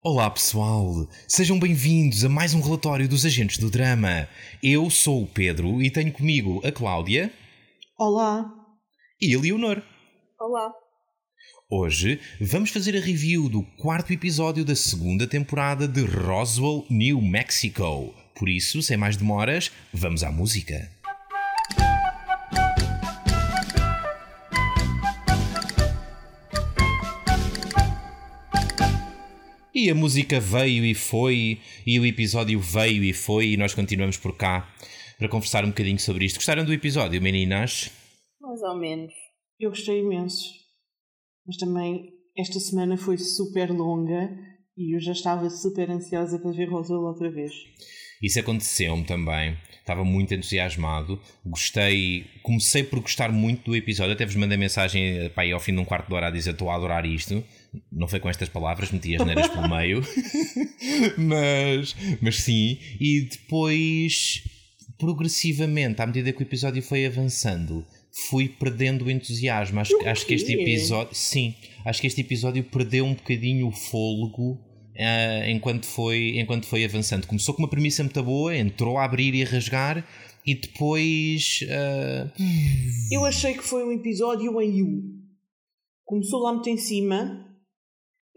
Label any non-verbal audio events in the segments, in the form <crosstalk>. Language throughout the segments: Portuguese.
Olá pessoal, sejam bem-vindos a mais um relatório dos Agentes do Drama. Eu sou o Pedro e tenho comigo a Cláudia Olá. e a Leonor. Olá. Hoje vamos fazer a review do quarto episódio da segunda temporada de Roswell, New Mexico. Por isso, sem mais demoras, vamos à música. E a música veio e foi, e o episódio veio e foi, e nós continuamos por cá para conversar um bocadinho sobre isto. Gostaram do episódio, meninas? Mais ou menos. Eu gostei imenso. Mas também esta semana foi super longa e eu já estava super ansiosa para ver Roswell outra vez. Isso aconteceu-me também. Estava muito entusiasmado. Gostei. Comecei por gostar muito do episódio. Até vos mandei mensagem pá, aí ao fim de um quarto de hora a dizer estou a adorar isto. Não foi com estas palavras, meti as neiras pelo meio. <laughs> mas, mas sim. E depois, progressivamente, à medida que o episódio foi avançando, fui perdendo o entusiasmo. Acho, acho que este episódio. Sim, acho que este episódio perdeu um bocadinho o fôlego. ah, enquanto, foi, enquanto foi avançando, começou com uma premissa muito boa, entrou a abrir e a rasgar, e depois ah, Eu achei que foi um episódio em U. Começou lá muito em cima,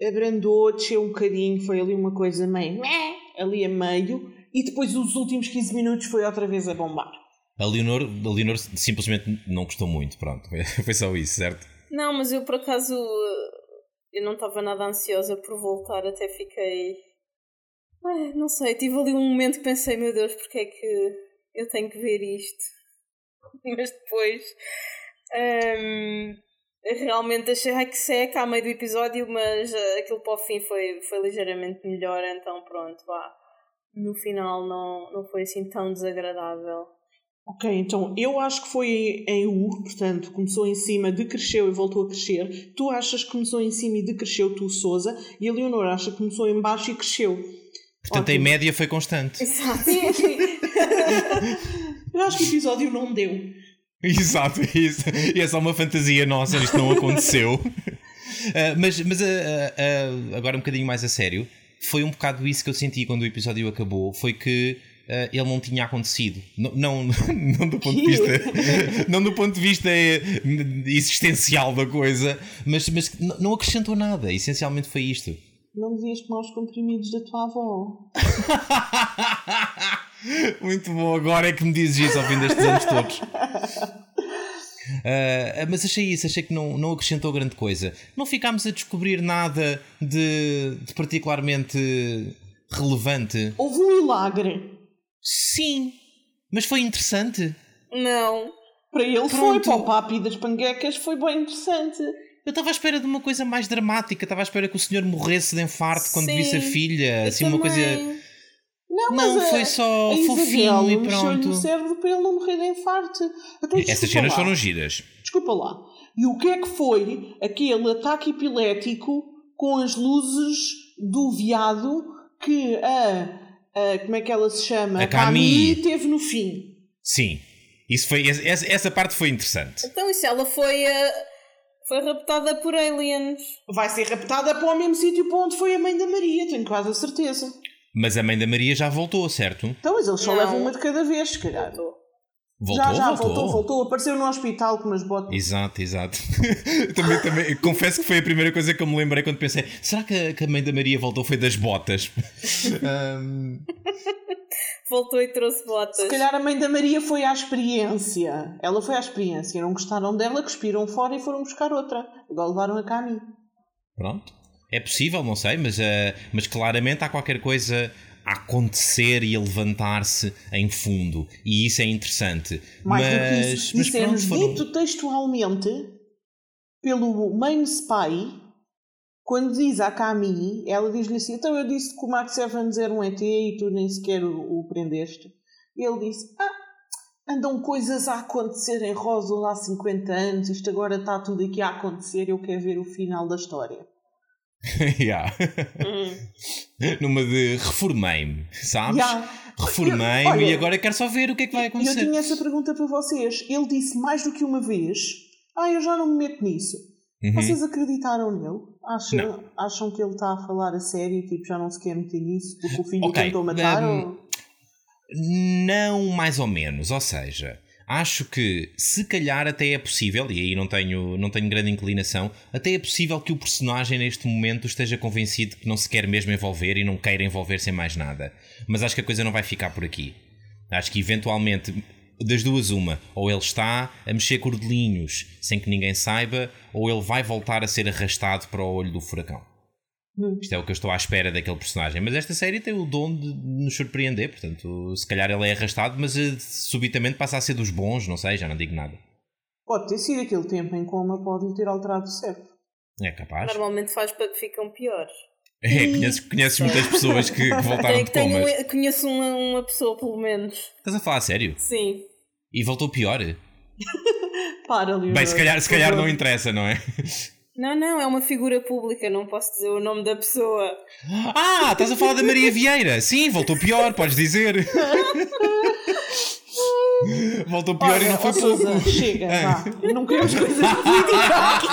abrandou, desceu um bocadinho, foi ali uma coisa meio meh, ali a meio, e depois os últimos 15 minutos foi outra vez a bombar. a, Leonor, a Leonor simplesmente não gostou muito. Pronto, <laughs> foi só isso, certo? Não, mas eu por acaso eu não estava nada ansiosa por voltar, até fiquei. Ai, não sei, tive ali um momento que pensei, meu Deus, porque é que eu tenho que ver isto? <laughs> Mas depois hum, realmente achei ai, que seca a meio do episódio, mas eh, aquilo para o fim foi, foi ligeiramente melhor, então pronto, vá. No final não, não foi assim tão desagradável. Ok, então eu acho que foi em U, portanto, começou em cima, decresceu e voltou a crescer. Tu achas que começou em cima e decresceu, tu, Souza, e a Leonor acha que começou em baixo e cresceu. Portanto, em Ótimo. média foi constante. Exato. <laughs> <laughs> Eu acho que o episódio não deu. <laughs> Exato, isso. E é só uma fantasia nossa, isto não aconteceu. Ah, <laughs> mas mas ah, ah, agora um bocadinho mais a sério, foi um bocado isso que eu senti quando o episódio acabou. Foi que ele não tinha acontecido. Não, não, <laughs> não do ponto de vista. não do ponto de vista existencial da coisa, mas, mas não acrescentou nada. Essencialmente foi isto. Não devias tomar os comprimidos da tua avó. <laughs> Muito bom, agora é que me dizes isso ao fim destes anos todos. Ah, mas achei isso, achei que não, não acrescentou grande coisa. Não ficámos a descobrir nada de, de particularmente relevante. Houve um milagre. Sim, mas foi interessante. Não. Para ele foi, Pronto. para o papi das panquecas foi bem interessante. Eu estava à espera de uma coisa mais dramática, estava à espera que o senhor morresse de infarto quando Sim, visse a filha, assim uma coisa. Não, Não, mas a- foi só a fofinho e pronto. no cérebro para ele não morrer de infarto. Então, Essas cenas lá. foram giras. Desculpa lá. E o que é que foi aquele ataque epilético com as luzes do veado que a, a- como é que ela se chama? A Camille. teve no fim. Sim, isso foi, essa, essa parte foi interessante. Então isso ela foi eh, foi raptada por aliens. Vai ser raptada para o mesmo sítio para onde foi a mãe da Maria, tenho quase a certeza. Mas a mãe da Maria já voltou, certo? Então, mas eles só Não. levam uma de cada vez, se calhar. Voltou, já, já, voltou. voltou, voltou. Apareceu no hospital com umas botas. Exato, exato. <laughs> também, também, confesso que foi a primeira coisa que eu me lembrei quando pensei: será que a, que a mãe da Maria voltou? Foi das botas. <laughs> Ahm, Voltou e trouxe botas. Se calhar a mãe da Maria foi à experiência. Ela foi à experiência. Não gostaram dela, cuspiram fora e foram buscar outra. Agora levaram a caminho. pronto. É possível, não sei, mas, ah, mas claramente há qualquer coisa acontecer e a levantar-se em fundo. E isso é interessante. Mais mas, isso, mas pronto, foram- dito textualmente pelo main spy quando diz à Camille, ela diz-lhe assim, então eu disse que o Max Evans era um ET e tu nem sequer o, o prendeste. Ele disse, ah, andam coisas a acontecer em Roswell há 50 anos, isto agora está tudo aqui a acontecer, eu quero ver o final da história. <laughs> Yeah. Hum. Numa de reformei-me, sabes? Yeah. Reformei-me e agora quero só ver o que é que vai Eu acontecer. tinha essa pergunta para vocês. Ele disse mais do que uma vez: Ah, eu já não me meto nisso. Uhum. Vocês acreditaram nele? Acham, Não. acham que ele está a falar a sério e tipo, já não se quer meter nisso porque o filho Ok, o tentou matar? um, ou- Não mais ou menos, ou seja, acho que se calhar até é possível, e aí não tenho, não tenho grande inclinação, até é possível que o personagem neste momento esteja convencido que não se quer mesmo envolver e não queira envolver-se em mais nada. Mas acho que a coisa não vai ficar por aqui. Acho que eventualmente, das duas, uma, ou ele está a mexer cordelinhos sem que ninguém saiba, ou ele vai voltar a ser arrastado para o olho do furacão. Hum. Isto é o que eu estou à espera daquele personagem. Mas esta série tem o dom de nos surpreender. Portanto, se calhar ele é arrastado, mas eh, subitamente passa a ser dos bons. Não sei, já não digo nada. Pode ter sido aquele tempo em coma, pode lhe ter alterado o cérebro. É capaz. Normalmente faz para que ficam piores. É, conheces, conheces muitas pessoas que, que voltaram Tenho, de comas. um- conheço uma, uma pessoa, pelo menos. Estás a falar a sério? Sim. E voltou pior? <laughs> Para, Leonor. Bem, se calhar, se calhar não interessa, não é? Não, não, é uma figura pública, não posso dizer o nome da pessoa. Ah, estás a falar da Maria Vieira. Sim, voltou pior, podes dizer. voltou pior e Olha, não foi pouco. chega, É. vá. Não queremos coisas políticas aqui.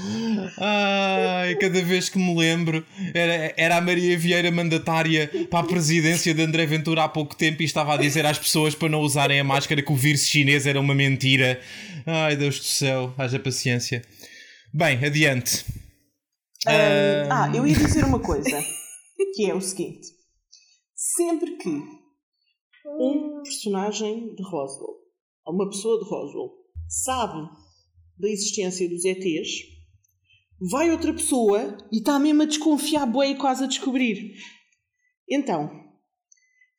<laughs> Ai, cada vez que me lembro, era, era a Maria Vieira mandatária para a presidência de André Ventura há pouco tempo e estava a dizer às pessoas para não usarem a máscara que o vírus chinês era uma mentira. Ai, Deus do céu, haja paciência. Bem, adiante. Ah, eu ia <laughs> dizer uma coisa, que é o seguinte. Sempre que um personagem de Roswell, ou uma pessoa de Roswell, sabe da existência dos ETs, vai outra pessoa e está mesmo a desconfiar bué e quase a descobrir. Então,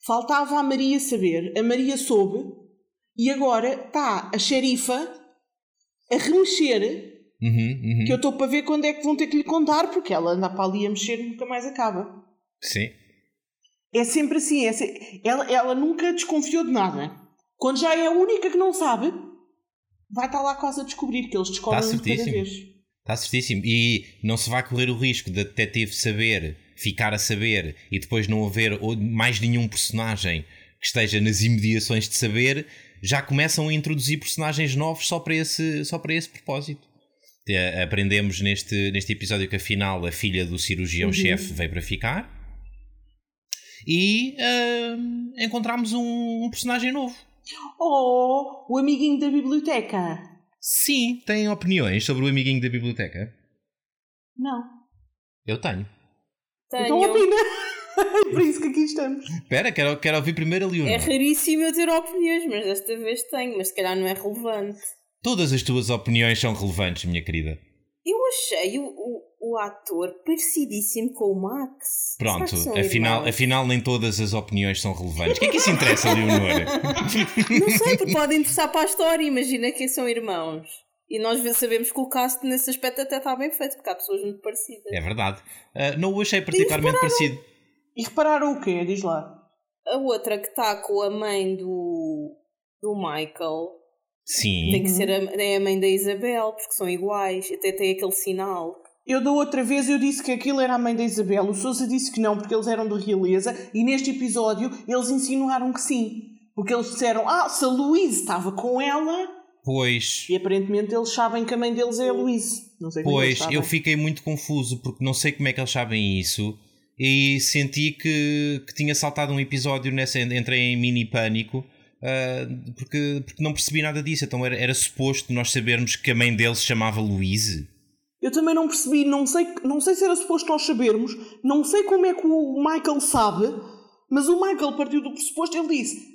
faltava a Maria saber, a Maria soube, e agora está a xerifa a remexer Uhum, uhum. que eu estou para ver quando é que vão ter que lhe contar, porque ela anda para ali a mexer e nunca mais acaba. Sim. É sempre assim, é se- ela, ela nunca desconfiou de nada. Quando já é a única que não sabe, vai estar lá quase a descobrir que eles descobrem de cada vez. Está certíssimo. E não se vai correr o risco da detetive saber, ficar a saber e depois não haver mais nenhum personagem que esteja nas imediações de saber. Já começam a introduzir personagens novos só para esse, só para esse propósito. Eh, Aprendemos neste, neste episódio que afinal a filha do cirurgião-chefe veio para ficar. E ahm, encontramos um, um personagem novo. Oh, o amiguinho da biblioteca. Sim, têm opiniões sobre o amiguinho da biblioteca? Não. Eu tenho. Tenho. Então opina. é <laughs> por isso que aqui estamos. Espera, quero, quero ouvir primeiro a Leonor. É raríssimo eu ter opiniões, mas desta vez tenho, mas se calhar não é relevante. Todas as tuas opiniões são relevantes, minha querida. Eu achei o, o, o ator parecidíssimo com o Max. Pronto, afinal, afinal nem todas as opiniões são relevantes. O que é que isso interessa, Leonor? <laughs> Não sei, porque pode interessar para a história. Imagina que são irmãos. E nós sabemos que o cast nesse aspecto até está bem feito, porque há pessoas muito parecidas. É verdade. Ah, não o achei particularmente parecido. E repararam o quê? Diz lá. A outra que está com a mãe do, do Michael Sim. tem que ser a, é a mãe da Isabel, porque são iguais, até tem aquele sinal. Eu da outra vez eu disse que aquilo era a mãe da Isabel, o Sousa disse que não, porque eles eram de realeza, e neste episódio eles insinuaram que sim. Porque eles disseram, ah, se a Louise estava com ela, Pois, e aparentemente eles sabem que a mãe deles é a eles pois, eu fiquei muito confuso porque não sei como é que eles sabem isso e senti que, que tinha saltado um episódio nessa. Entrei em mini pânico. ah, porque, porque não percebi nada disso, então era, era suposto nós sabermos que a mãe dele se chamava Louise. Eu também não percebi, não sei, não sei se era suposto nós sabermos, não sei como é que o Michael sabe, mas o Michael partiu do pressuposto, ele disse,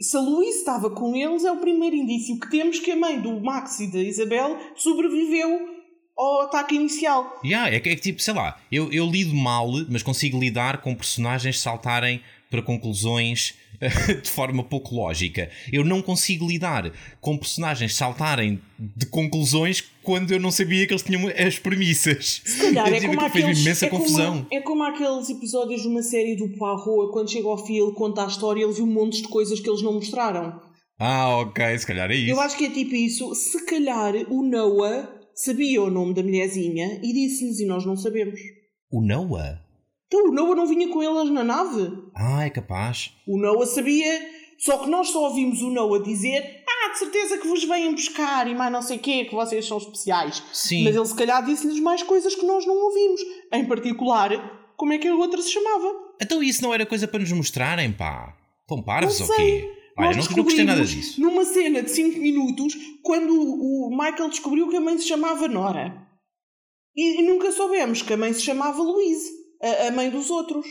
se a Louise estava com eles, é o primeiro indício que temos que a mãe do Max e da Isabel sobreviveu ao ataque inicial. Yeah, é, que, é que tipo, sei lá, eu, eu lido mal, mas consigo lidar com personagens saltarem para conclusões <laughs> de forma pouco lógica. Eu não consigo lidar com personagens saltarem de conclusões quando eu não sabia que eles tinham as premissas. Se calhar é como, aqueles, imensa é, como, confusão. é como aqueles episódios de uma série do Poirot, quando chega ao fim ele conta a história, ele viu um monte de coisas que eles não mostraram. Ah, ok, se calhar é isso. Eu acho que é tipo isso. Se calhar o Noah sabia o nome da mulherzinha e disse-lhes e nós não sabemos. O Noah? Então o Noah não vinha com elas na nave. Ah, é capaz. O Noah sabia, só que nós só ouvimos o Noah dizer: Ah, de certeza que vos vêm buscar e mais não sei o quê, que vocês são especiais. Sim. Mas ele se calhar disse-lhes mais coisas que nós não ouvimos. Em particular, como é que a outra se chamava. Então isso não era coisa para nos mostrarem, pá. Estão parvos ou quê? Olha, Nós não, não gostei nada disso. Numa cena de 5 minutos, quando o o Michael descobriu que a mãe se chamava Nora. E, e nunca soubemos que a mãe se chamava Louise, a, a mãe dos outros.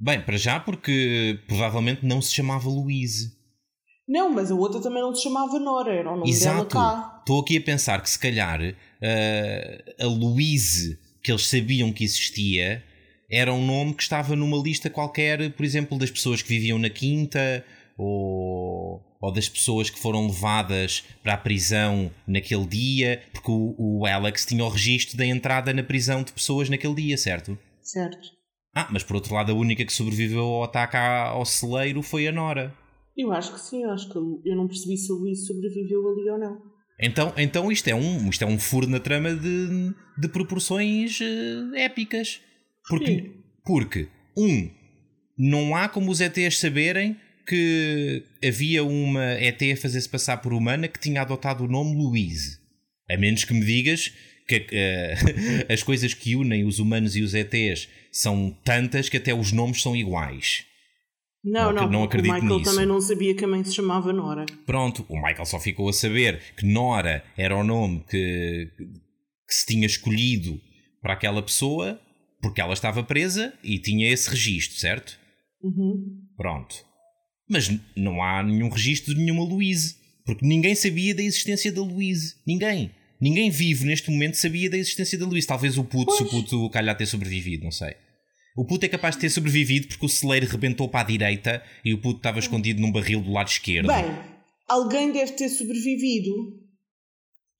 Bem, para já porque provavelmente não se chamava Louise. Não, mas a outra também não se chamava Nora, era o nome Exato. dela cá. Estou aqui a pensar que se calhar eh, a Louise que eles sabiam que existia era um nome que estava numa lista qualquer, por exemplo, das pessoas que viviam na quinta ou, ou das pessoas que foram levadas para a prisão naquele dia, porque o, o Alex tinha o registro da entrada na prisão de pessoas naquele dia, certo? Certo. Ah, mas por outro lado, a única que sobreviveu ao ataque ao celeiro foi a Nora. Eu acho que sim, eu acho que eu não percebi se a Louise sobreviveu ali ou não. Então, então isto, é um, isto é um furo na trama de, de proporções eh, épicas. Porque, Sim. porque, um, não há como os ETs saberem que havia uma ET a fazer-se passar por humana que tinha adotado o nome Louise. A menos que me digas que eh, <laughs> as coisas que unem os humanos e os ETs são tantas que até os nomes são iguais. Não, Não não, não acredito o Michael nisso. também não sabia que a mãe se chamava Nora. Pronto, o Michael só ficou a saber que Nora era o nome que, que se tinha escolhido para aquela pessoa porque ela estava presa e tinha esse registro, certo? Uhum. Pronto. Mas não há nenhum registro de nenhuma Louise. Porque ninguém sabia da existência da Louise. Ninguém. Ninguém vivo neste momento sabia da existência da Louise. Talvez o puto, se o Pois. puto calhar ter sobrevivido, não sei. O puto é capaz de ter sobrevivido porque o celeiro rebentou para a direita e o puto estava escondido num barril do lado esquerdo. Bem, alguém deve ter sobrevivido.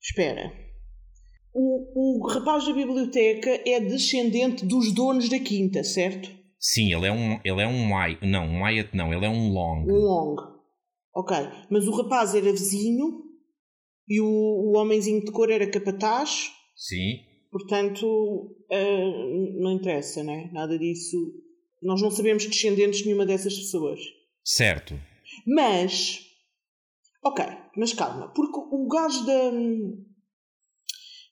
Espera. O, o rapaz da biblioteca é descendente dos donos da quinta, certo? Sim, ele é um, ele é um Wyatt, não, um Wyatt não, ele é um Long. Um Long. Ok. Mas o rapaz era vizinho e o, o homenzinho de cor era capataz. Sim. Portanto, ah, não interessa, né? Nada disso. Nós não sabemos descendentes de nenhuma dessas pessoas. Certo. Mas. Ok, mas calma, porque o gajo da.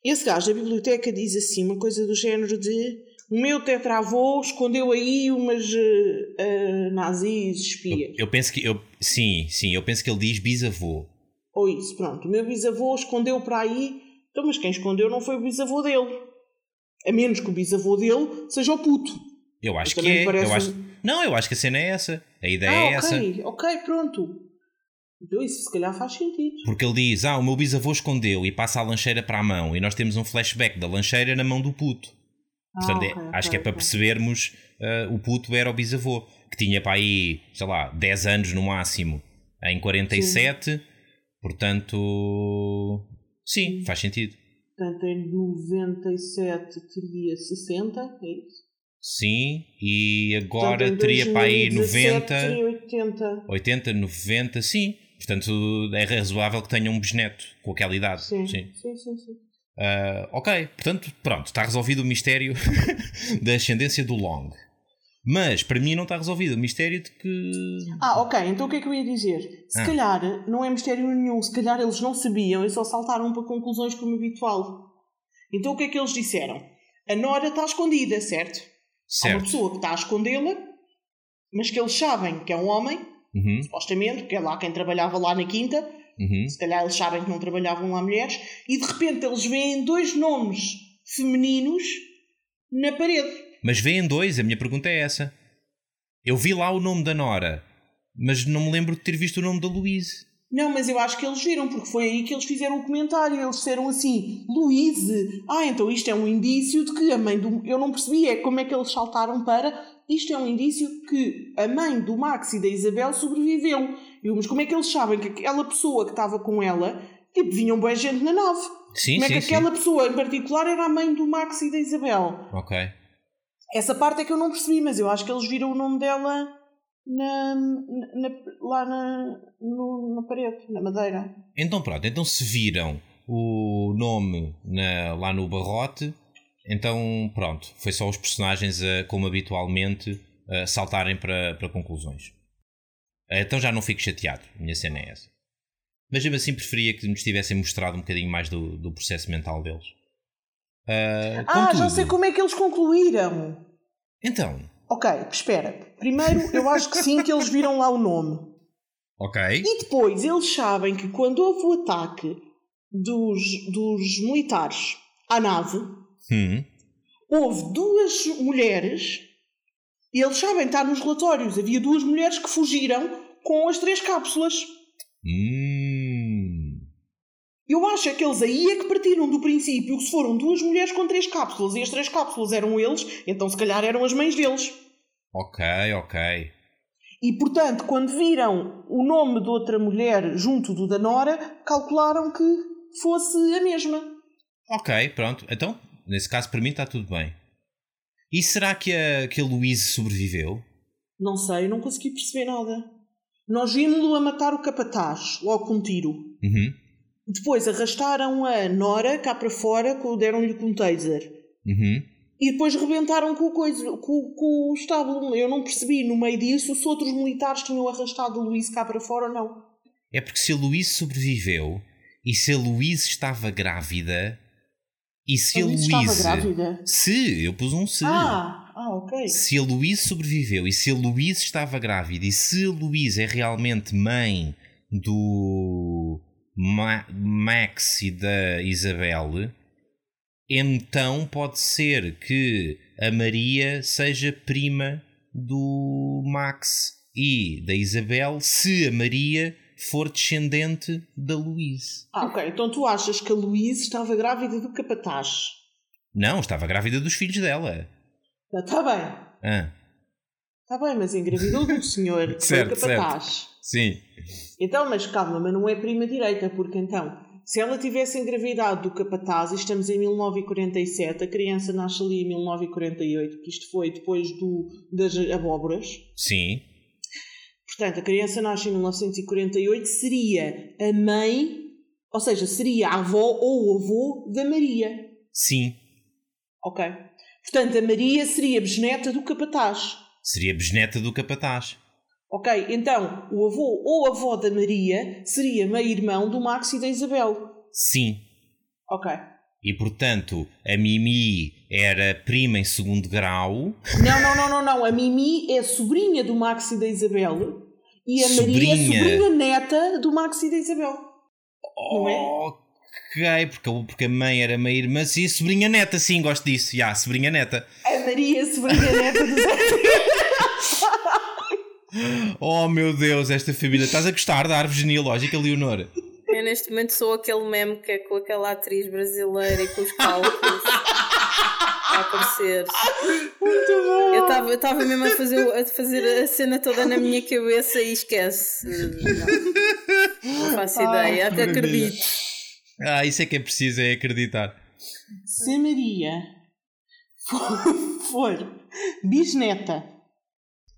Esse gajo da biblioteca diz assim uma coisa do género de. O meu tetravô escondeu aí umas eh, nazis espias. Eu penso que eu sim, sim, eu penso que ele diz bisavô. Ou isso, pronto. O meu bisavô escondeu para aí. Então, mas quem escondeu não foi o bisavô dele. A menos que o bisavô dele seja o puto. Eu acho que é. parece Eu acho... Não, eu acho que a cena é essa. A ideia ah, é essa. ok, ok, pronto. Então isso se calhar faz sentido. Porque ele diz: Ah, o meu bisavô escondeu e passa a lancheira para a mão. E nós temos um flashback da lancheira na mão do puto. Portanto, Ah, é- ok, acho que é para percebermos ah, o puto era o bisavô. Que tinha para aí, sei lá, 10 anos no máximo em 47. Portanto. Sim, faz sentido. Portanto, em 97 teria 60, é isso? Sim, e agora Portanto, teria para aí 2017 90, Teria 80. 80, 90, sim. Portanto, é razoável que tenha um bisneto com aquela idade. Sim, sim. sim, sim. sim. Ah, ok, portanto, pronto, está resolvido o mistério <laughs> da ascendência do Long. Mas para mim não está resolvido o mistério de que. Ah, ok, então o que é que eu ia dizer? Se Ah. calhar não é mistério nenhum, se calhar eles não sabiam e só saltaram para conclusões como habitual. Então o que é que eles disseram? A Nora está escondida, certo? Há uma Certo. pessoa que está a escondê-la, mas que eles sabem que é um homem, Uhum, supostamente, que é lá quem trabalhava lá na quinta, uhum. se calhar eles sabem que não trabalhavam lá mulheres, e de repente eles veem dois nomes femininos na parede. Mas vêem dois, a minha pergunta é essa. Eu vi lá o nome da Nora, mas não me lembro de ter visto o nome da Louise. Não, mas eu acho que eles viram, porque foi aí que eles fizeram o comentário. Eles disseram assim: Luíse, ah, então isto é um indício de que a mãe do. Eu não percebi, é como é que eles saltaram para. Isto é um indício que a mãe do Max e da Isabel sobreviveu. Eu, mas como é que eles sabem que aquela pessoa que estava com ela, tipo, vinham boa gente na nave? Sim, como é sim, que sim. aquela pessoa em particular era a mãe do Max e da Isabel? Ok. Essa parte é que eu não percebi, mas eu acho que eles viram o nome dela na, na- lá na, no- na parede, na madeira. Então pronto, então se viram o nome na- lá no barrote, então pronto, foi só os personagens a, como habitualmente a saltarem para, para conclusões. Então já não fico chateado, minha cena é essa. Mas mesmo assim preferia que nos tivessem mostrado um bocadinho mais do, do processo mental deles. Uh, ah, já sei como é que eles concluíram. Então. Ok, espera. Primeiro, eu acho que sim, que eles viram lá o nome. Ok. E depois, eles sabem que quando houve o ataque dos, dos militares à nave, hum. houve duas mulheres, e eles sabem, está nos relatórios, havia duas mulheres que fugiram com as três cápsulas. Hum. Eu acho é que eles aí é que partiram do princípio que se foram duas mulheres com três cápsulas e as três cápsulas eram eles, então se calhar eram as mães deles. Ok, ok. E portanto, quando viram o nome de outra mulher junto do da Nora, calcularam que fosse a mesma. Ok, pronto. Então, nesse caso, para mim está tudo bem. E será que a, que a Louise sobreviveu? Não sei, não consegui perceber nada. Nós vimos-lo a matar o capataz, logo com um tiro. Uhum. Depois arrastaram a Nora cá para fora, deram-lhe com um taser. Uhum. E depois rebentaram com, coisa, com, com o estábulo. Eu não percebi no meio disso se outros militares tinham arrastado o Luís cá para fora ou não. É porque se a Luís sobreviveu e se a Luís estava grávida e se a, a Luís estava grávida? Se, eu pus um se. Ah, ah, ok. Se a Luís sobreviveu e se a Luís estava grávida e se a Luís é realmente mãe do Ma Max e da Isabel, então pode ser que a Maria seja prima do Max e da Isabel se a Maria for descendente da Louise. Ah, ok. Então tu achas que a Louise estava grávida do capataz? Não, estava grávida dos filhos dela. Está bem. Ah. Está bem, mas engravidou do senhor que certo, foi capataz. Certo. Sim. Então, mas calma, mas não é prima direita, porque então se ela tivesse engravidado do capataz, e estamos em 1947, a criança nasce ali em 1948, que isto foi depois do, das abóboras. Sim. Portanto, a criança nasce em 1948, seria a mãe, ou seja, seria a avó ou o avô da Maria. Sim. Ok. Portanto, a Maria seria bisneta do capataz. Seria bisneta do capataz. Ok, então o avô ou avó da Maria seria meio-irmão do Max e da Isabel. Sim. Ok. E portanto, a Mimi era prima em segundo grau. Não, não, não, não, não. A Mimi é sobrinha do Max e da Isabel. E a sobrinha. Maria é sobrinha neta do Max e da Isabel. Não é? Ok, porque, porque a mãe era meia-irmã. Sim, sobrinha neta, sim, gosto disso. Já, sobrinha neta. A Maria, sobrinha neta do Oh meu Deus, esta família. Estás a gostar da árvore genealógica, Leonor? Eu neste momento sou aquele meme que é com aquela atriz brasileira e com os cálculos a aparecer. Muito bom! Eu estava mesmo a fazer, a fazer a cena toda na minha cabeça e esquece. Não, não faço ideia, até acredito. Ah, isso é que é preciso, é acreditar. Se a Maria for, for bisneta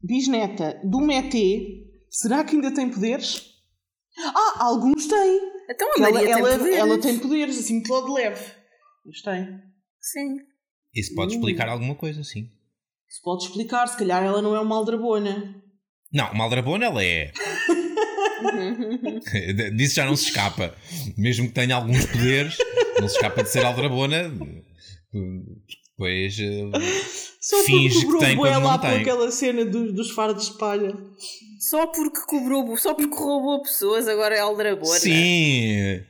bisneta do Meté, será que ainda tem poderes? Ah, alguns têm. Então a Maria ela, tem ela, poderes. Ela tem poderes, assim, muito de leve. Mas tem. Sim. Isso pode explicar alguma coisa, sim. Isso pode explicar, se calhar ela não é uma aldrabona. Não, uma aldrabona ela é. <laughs> Disso já não se escapa. Mesmo que tenha alguns poderes, não se escapa de ser aldrabona. Depois <laughs> Só finge que tem quando não tem. aquela cena do, dos faros de espalha. Só porque cobrou, só porque roubou pessoas, agora é aldrabona. Sim.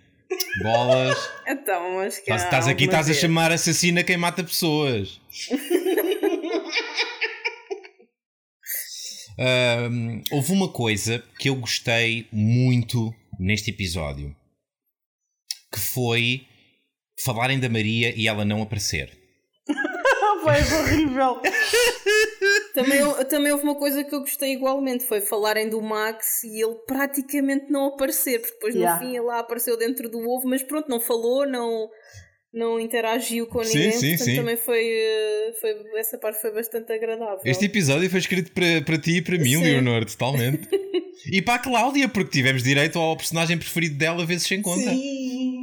Bolas. <laughs> então, mas que Estás aqui, estás a chamar assassina quem mata pessoas. <laughs> um, houve uma coisa que eu gostei muito neste episódio que foi falarem da Maria e ela não aparecer foi horrível. <laughs> também, também houve uma coisa que eu gostei igualmente, foi falarem do Max e ele praticamente não aparecer, porque depois yeah. no fim ele lá apareceu dentro do ovo, mas pronto, não falou, não, não interagiu com ninguém, sim, sim, portanto sim. também foi, eh, foi, essa parte foi bastante agradável. Este episódio foi escrito para, para ti e para mim, sim. Leonor, totalmente. <laughs> e para a Cláudia, porque tivemos direito ao personagem preferido dela vezes sem conta. Sim.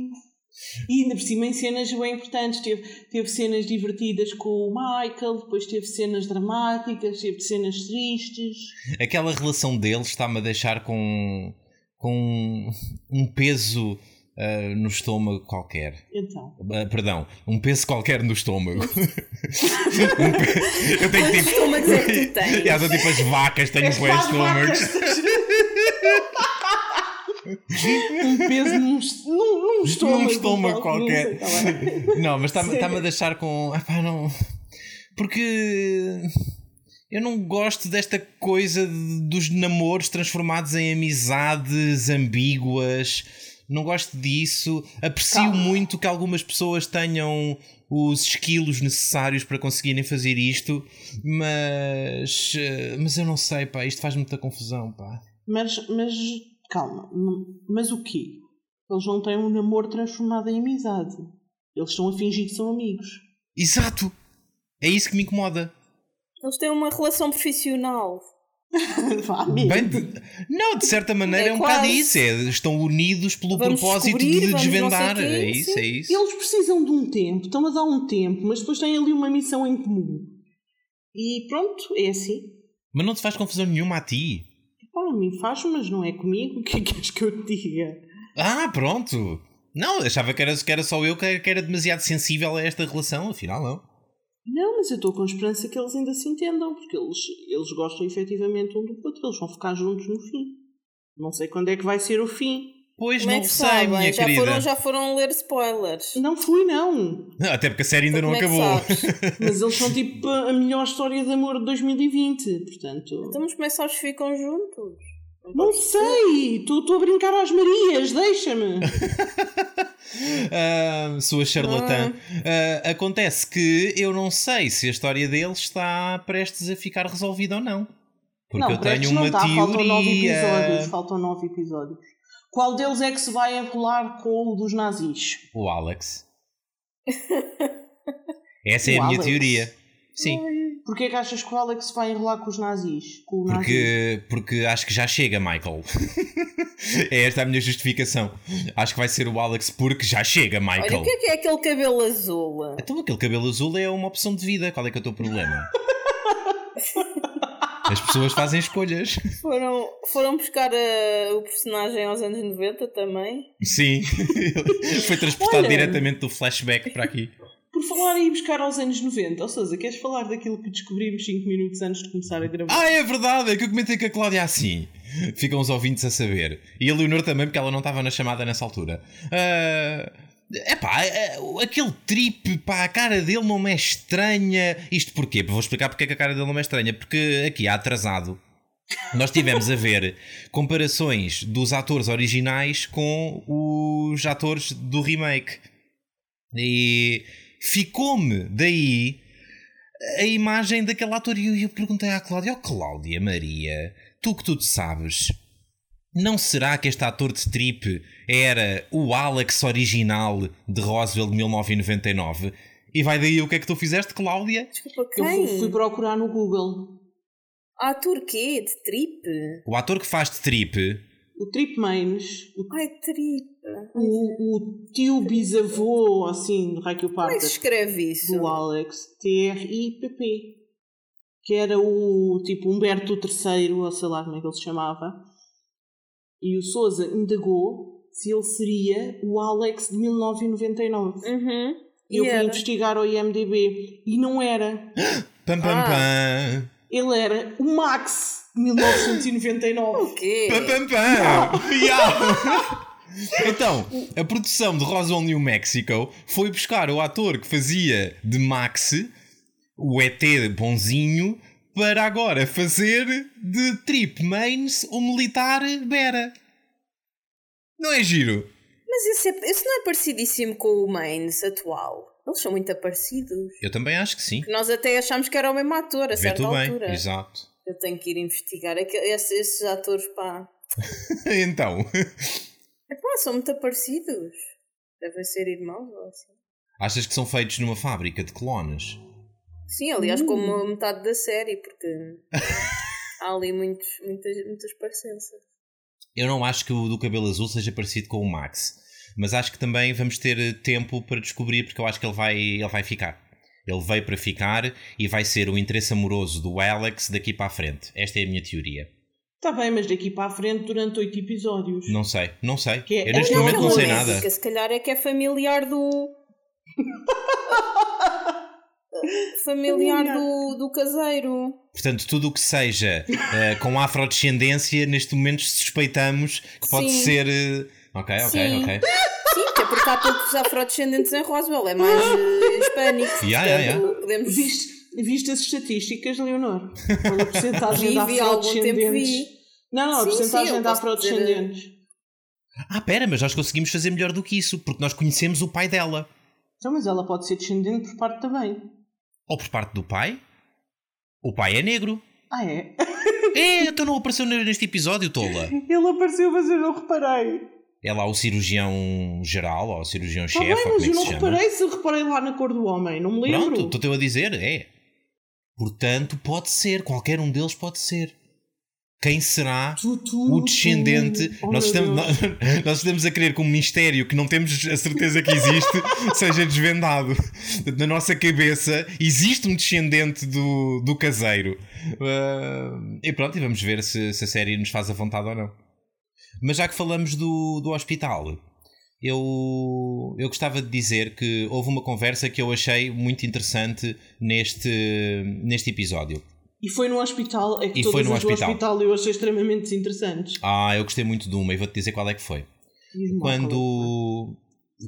E ainda por cima em cenas bem importantes. Teve, teve cenas divertidas com o Michael, depois teve cenas dramáticas, teve cenas tristes. Aquela relação deles está-me a deixar com, com um peso uh, no estômago qualquer. Então. Uh, perdão, um peso qualquer no estômago. <laughs> um pe... Eu tenho tipo. estômagos é que tu tens? <laughs> Eu tipo as vacas, tenho com estômagos. <laughs> um peso num, num, num estômago, num estômago qualquer. Não, <laughs> não mas está-me tá a deixar com. Epá, não. Porque eu não gosto desta coisa dos namoros transformados em amizades ambíguas. Não gosto disso. Aprecio Calma. muito que algumas pessoas tenham os esquilos necessários para conseguirem fazer isto, mas, eh, mas eu não sei, pá, isto faz muita confusão, pá. Mas, mas calma, mas o quê? Eles não têm um namoro transformado em amizade. Eles estão a fingir que são amigos. Exato! É isso que me incomoda. Eles têm uma relação profissional. <laughs> Bem, de, não, de certa maneira é, é um bocado isso. É, estão unidos pelo vamos propósito de desvendar. é isso, sim. é isso. Eles precisam de um tempo, estão a dar um tempo, mas depois têm ali uma missão em comum. E pronto, é assim. Mas não te faz confusão nenhuma a ti? A mim faz, mas não é comigo. <laughs> O que é que queres que eu te diga? Ah, pronto. Não, achava que era, que era só eu que era demasiado sensível a esta relação, afinal não. Não, mas eu estou com esperança que eles ainda se entendam, porque eles, eles gostam efetivamente um do outro, eles vão ficar juntos no fim. Não sei quando é que vai ser o fim. Pois Como é não é sei, sabem? minha já querida. Foram, já foram ler spoilers. Não fui, não. Até porque a série ainda então, não é acabou. <laughs> mas eles são tipo a melhor história de amor de 2020, portanto. Então, mas como é que ficam juntos? Não, não sei! Estou a brincar às Marias, deixa-me! uh, <laughs> sua charlatã. Uh, acontece que eu não sei se a história deles está prestes a ficar resolvida ou não. Porque não, eu tenho uma está, teoria. Faltam nove episódios. Faltam nove episódios. Qual deles é que se vai enrolar com o dos nazis? O Alex. <laughs> Essa é o a minha teoria. Sim. Porquê que achas que o Alex vai enrolar com os nazis? Com porque, porque acho que já chega, Michael. <laughs> é esta a minha justificação. Acho que vai ser o Alex porque já chega, Michael. Olha, o que é, que é aquele cabelo azul? Então, aquele cabelo azul é uma opção de vida. Qual é que é o teu problema? <laughs> As pessoas fazem escolhas. Foram, foram buscar uh, o personagem aos anos 90 também. Sim, <laughs> foi transportado Olha. diretamente do flashback para aqui. Por falar em buscar aos anos 90, ou seja, queres falar daquilo que descobrimos 5 minutos antes de começar a gravar? Ah, é verdade, é que eu comentei com a Cláudia assim. Ficam os ouvintes a saber. E a Leonor também, porque ela não estava na chamada nessa altura. Uh, epá, uh, aquele trip, pá, a cara dele não é estranha. Isto porquê? Vou explicar porque é que a cara dele não é estranha. Porque aqui há atrasado. Nós tivemos a ver comparações dos atores originais com os atores do remake. E ficou-me daí a imagem daquele ator. E eu, perguntei à Cláudia: oh, Cláudia Maria, tu que tudo sabes, não será que este ator de strip era o Alex original de Roswell de 1999? E vai daí o que é que tu fizeste, Cláudia? Desculpa, quem? Eu fui procurar no Google. Ator quê? De trip? O ator que faz de trip o Trip Mains. O, Ai, Trip. O, o tio bisavô, assim, do Raquel Parta. Como é que se escreve isso? Do Alex. T-R-I-P-P. Que era o tipo Humberto III, ou sei lá como é que ele se chamava. E o Souza indagou se ele seria o Alex de 1999. Uhum. E eu fui era. investigar ao IMDB. E não era. pam, pam, ah. pam. Ele era o Max 1999. O quê? Pam, pam, pam. Yeah. <laughs> Então, a produção de Roswell, New Mexico foi buscar o ator que fazia de Max, o ET bonzinho, para agora fazer de Trip Mains o militar Bera. Não é giro? Mas esse, é, esse não é parecidíssimo com o Mains atual. Eles são muito parecidos. Eu também acho que sim. Nós até achámos que era o mesmo ator a certa altura. Bem, exato. Eu tenho que ir investigar. Esses, esses atores, pá. <laughs> então. <laughs> Epá, são muito parecidos. Devem ser irmãos ou assim. Achas que são feitos numa fábrica de clones? Sim, aliás, uh. como metade da série, porque <laughs> há ali muitos, muitas, muitas parecenças. Eu não acho que o do cabelo azul seja parecido com o Max, mas acho que também vamos ter tempo para descobrir, porque eu acho que ele vai, ele vai ficar. Ele veio para ficar e vai ser o interesse amoroso do Alex daqui para a frente. Esta é a minha teoria. Está bem, mas daqui para a frente durante oito episódios. Não sei, não sei. Que é- Eu neste é momento não sei nada. Se calhar é que é familiar do. <laughs> familiar do, do caseiro. Portanto, tudo o que seja eh, com afrodescendência, neste momento suspeitamos que pode Sim. ser. eh, Ok, ok, Sim. ok. Sim, até porque há poucos afrodescendentes em Roswell, é mais eh, hispânico. Yeah, yeah, portanto, podemos. Viste, viste as estatísticas, Leonor? Qual a porcentagem de <laughs> vi há algum tempo afrodescendentes? vi. Não, não, a porcentagem de afrodescendentes. Ah, pera, mas nós conseguimos fazer melhor do que isso, porque nós conhecemos o pai dela. Então, mas ela pode ser descendente por parte também. Ou por parte do pai. O pai é negro. Ah, é? É, então não apareceu neste episódio, tola. Ele apareceu, mas eu não reparei. É lá o cirurgião geral, ou o Está cirurgião-chefe, bem, ou como mas é eu que não se chama. reparei se eu reparei lá na cor do homem, não me lembro. Pronto, estou-te eu a dizer, é. Portanto, pode ser, qualquer um deles pode ser. Quem será o descendente? Oh, nós, estamos, nós, nós estamos a querer que um mistério que não temos a certeza que existe <laughs> seja desvendado. Na nossa cabeça existe um descendente do, do caseiro. Ah, e pronto, e vamos ver se, se a série nos faz a vontade ou não. Mas já que falamos do, do hospital, eu, eu gostava de dizer que houve uma conversa que eu achei muito interessante neste, neste episódio. E foi no hospital, é que E todas foi no as do hospital. hospital eu achei extremamente desinteressantes. Ah, eu gostei muito de uma e vou-te dizer qual é que foi. É Quando,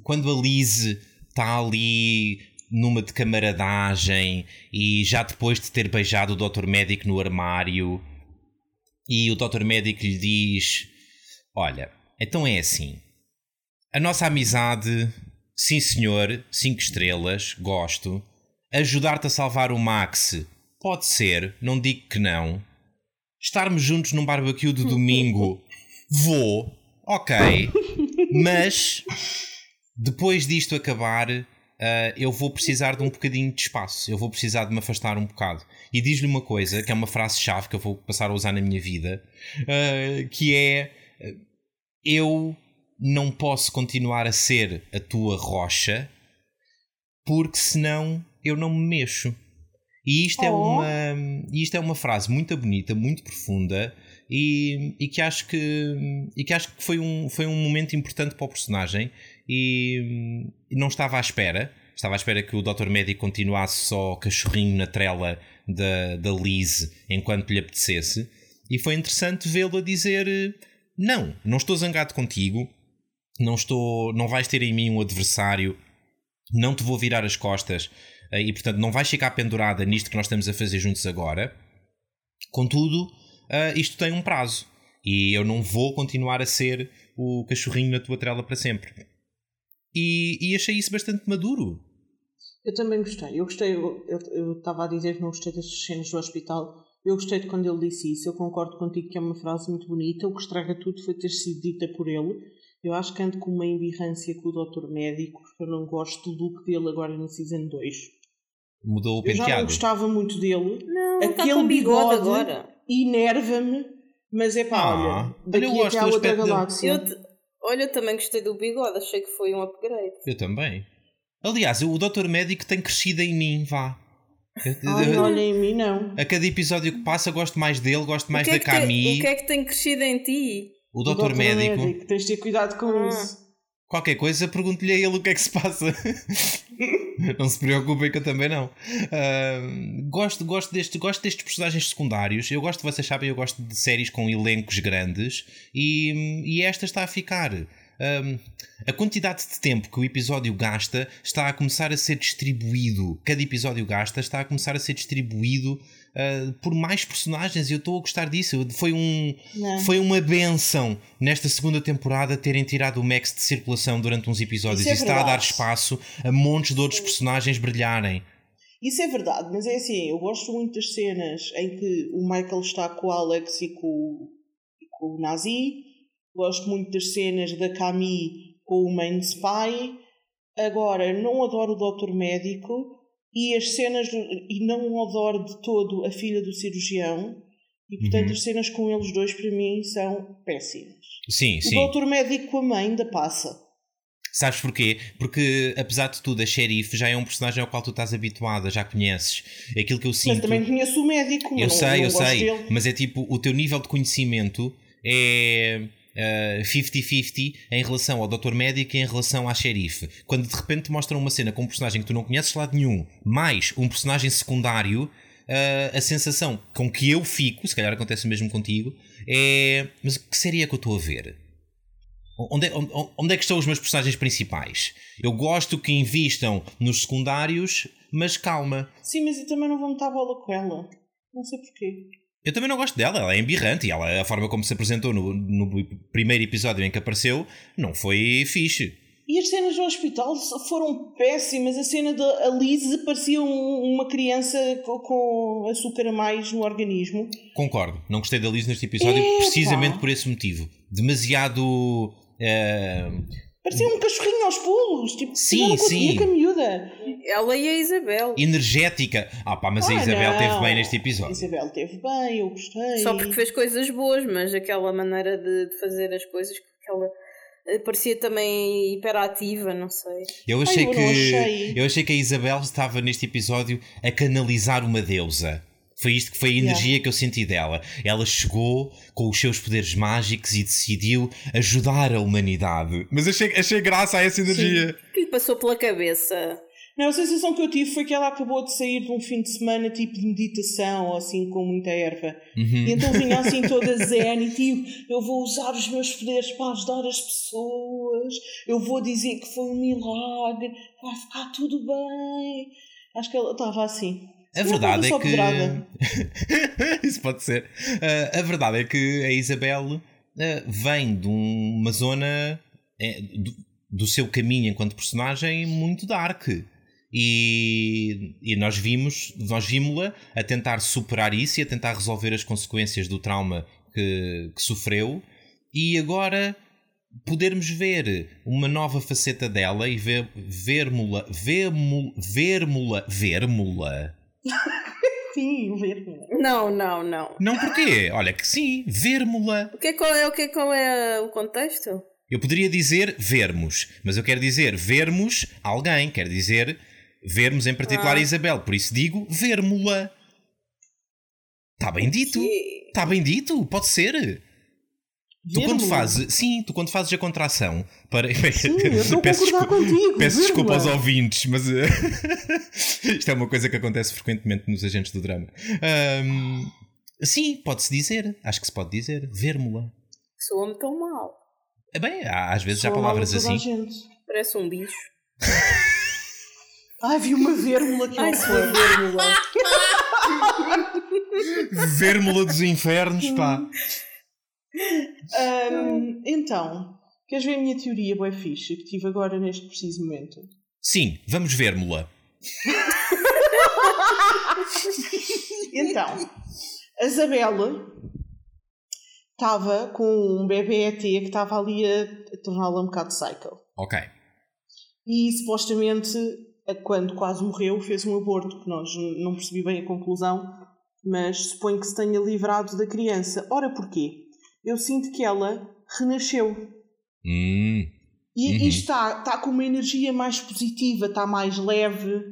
quando a Liz está ali numa de camaradagem e já depois de ter beijado o Dr. Médico no armário e o Dr. Médico lhe diz: Olha, então é assim. A nossa amizade, sim senhor, cinco estrelas, gosto. Ajudar-te a salvar o Max, pode ser, não digo que não. Estarmos juntos num barbecue de domingo, vou, ok. Mas depois disto acabar, ah, eu vou precisar de um bocadinho de espaço. Eu vou precisar de me afastar um bocado. E diz-lhe uma coisa, que é uma frase-chave que eu vou passar a usar na minha vida, ah, que é: ah, Eu não posso continuar a ser a tua rocha, porque senão eu não me mexo. E isto, é Oh. uma, e isto é uma frase muito bonita, muito profunda e, e que acho que, e que, acho que foi, um, foi um momento importante para o personagem e, e não estava à espera. Estava à espera que o Dr. Médico continuasse só cachorrinho na trela da, da Liz enquanto lhe apetecesse. E foi interessante vê-lo a dizer: Não, não estou zangado contigo, não, estou, não vais ter em mim um adversário, não te vou virar as costas e portanto não vais ficar pendurada nisto que nós estamos a fazer juntos agora. Contudo, ah, isto tem um prazo e eu não vou continuar a ser o cachorrinho na tua trela para sempre. E, e achei isso bastante maduro. Eu também gostei. Eu gostei, eu estava a dizer que não gostei destas cenas do hospital. Eu gostei de quando ele disse isso. Eu concordo contigo que é uma frase muito bonita. O que estraga tudo foi ter sido dita por ele. Eu acho que ando com uma embirrância com o doutor médico, eu não gosto do look dele agora na Season 2. Mudou o Eu já não penteado. gostava muito dele. Não, está Aquele com bigode bigode agora. enerva-me, mas é pá, Ah, olha, olha, eu daqui gosto até à outra galáxia. Eu te- Olha, eu também gostei do bigode, achei que foi um upgrade. Eu também. Aliás, o Dr. Médico tem crescido em mim, vá. Ai, olha em mim não. A cada episódio que passa, gosto mais dele, gosto mais o, que é da que tem, Camille. o que é que tem crescido em ti? O Dr. Médico. Tens de ter cuidado com Ah. isso. Qualquer coisa, pergunto-lhe a ele o que é que se passa. <laughs> <laughs> não se preocupem que eu também não. Ahm, gosto, gosto, deste, gosto destes personagens secundários. Eu gosto, vocês sabem, eu gosto de séries com elencos grandes e, e esta está a ficar. Ahm, a quantidade de tempo que o episódio gasta está a começar a ser distribuído. Cada episódio gasta está a começar a ser distribuído ah, por mais personagens e eu estou a gostar disso. Foi um, Não. foi uma benção nesta segunda temporada terem tirado o Max de circulação durante uns episódios. Isso é Isso está a dar espaço a montes de outros personagens brilharem. Isso é verdade, mas é assim, eu gosto muito das cenas em que o Michael está com o Alex e com, o- e com o Nazi. Gosto muito das cenas da Camille com o Main Spy. Agora, não adoro o Doutor Médico e as cenas do- e não adoro de todo a filha do cirurgião. E portanto Uhum. as cenas com eles dois para mim são péssimas. Sim, O sim. Doutor Médico com a mãe ainda passa. Sabes porquê? Porque, apesar de tudo, a xerife já é um personagem ao qual tu estás habituada, já conheces. Aquilo que eu sinto. Mas também conheço o médico. Eu não, sei, não eu sei. dele. Mas é tipo, o teu nível de conhecimento é. Eh, 50-50 em relação ao doutor médico e em relação à xerife. Quando de repente te mostram uma cena com um personagem que tu não conheces de lado nenhum, mais um personagem secundário, eh, a sensação com que eu fico, se calhar acontece o mesmo contigo, é. Mas que série é que eu estou a ver? Onde é, onde- onde é que estão os meus personagens principais? Eu gosto que invistam nos secundários, mas calma. Sim, mas eu também não vou meter a bola com ela. Não sei porquê. Eu também não gosto dela, ela é embirrante e ela, a forma como se apresentou no, no primeiro episódio em que apareceu não foi fixe. E as cenas no hospital foram péssimas. A cena da Lise parecia um- uma criança co- com açúcar a mais no organismo. Concordo, não gostei da Liz neste episódio Epa! precisamente por esse motivo. Demasiado. eh, Parecia um cachorrinho aos pulos. Tipo, Sim, sim. com a miúda. Ela e a Isabel. energética. Ah pá, mas a Ah, Isabel não. teve bem neste A episódio. Isabel teve bem, eu gostei. Só porque fez coisas boas, mas aquela maneira de, de fazer as coisas, aquela eh, parecia também hiperativa, não sei. Eu achei eu que não achei. eu achei que a Isabel estava neste episódio a canalizar uma deusa. Foi isto que foi a energia que eu senti dela. Ela chegou com os seus poderes mágicos e decidiu ajudar a humanidade. Mas achei, achei graça a essa energia. O que lhe passou pela cabeça? Não, a sensação que eu tive foi que ela acabou de sair de um fim de semana tipo de meditação, ou assim, com muita erva. E então vinha assim <laughs> toda zen e tipo, eu vou usar os meus poderes para ajudar as pessoas, eu vou dizer que foi um milagre, vai ficar tudo bem. Acho que ela estava assim. A Se não, verdade é que. <laughs> Isso pode ser. Ah, a verdade é que a Isabel ah, vem de uma zona eh, do, do seu caminho enquanto personagem muito dark. E, e nós vimos nós vimos-la a tentar superar isso e a tentar resolver as consequências do trauma que, que sofreu e agora podermos ver uma nova faceta dela e ver vermo-la vermo, vermo-la vermo-la <laughs> Sim, verde. Não, não, não. Não porquê? Olha que sim, vermo-la. O que é, qual, é, o que é, qual é o contexto? Eu poderia dizer vermos, mas eu quero dizer vermos alguém, quero dizer vermos em particular Ah. a Isabel, por isso digo vermo-la. Está bem dito? Está bem dito? Pode ser. Tu quando fazes, sim, tu quando fazes a contração para <laughs> Sim, eu estou peço, desculpa, contigo. peço desculpa aos ouvintes, mas eh, <laughs> isto é uma coisa que acontece frequentemente nos agentes do drama. Ahm, sim, pode-se dizer, acho que se pode dizer, vermo-la. Soa-me tão mal. É bem, há- às vezes há Sou palavras assim. gente. Parece um bicho. Ai, vi uma vérmula que Ai, foi. for vérmula. Vermo-la dos infernos, pá. <laughs> Ahm, então, queres ver a minha teoria, boa fixe, que tive agora neste preciso momento? Sim, vamos vermo-la. Então, a Isabela estava com um bebê ET que estava ali a, a torná-la um bocado psycho. Ok. E supostamente, quando quase morreu, fez um aborto, que nós não percebi bem a conclusão, mas suponho que se tenha livrado da criança. Ora, porquê? Eu sinto que ela renasceu. Hum, E, Uhum. e está, está com uma energia mais positiva, está mais leve.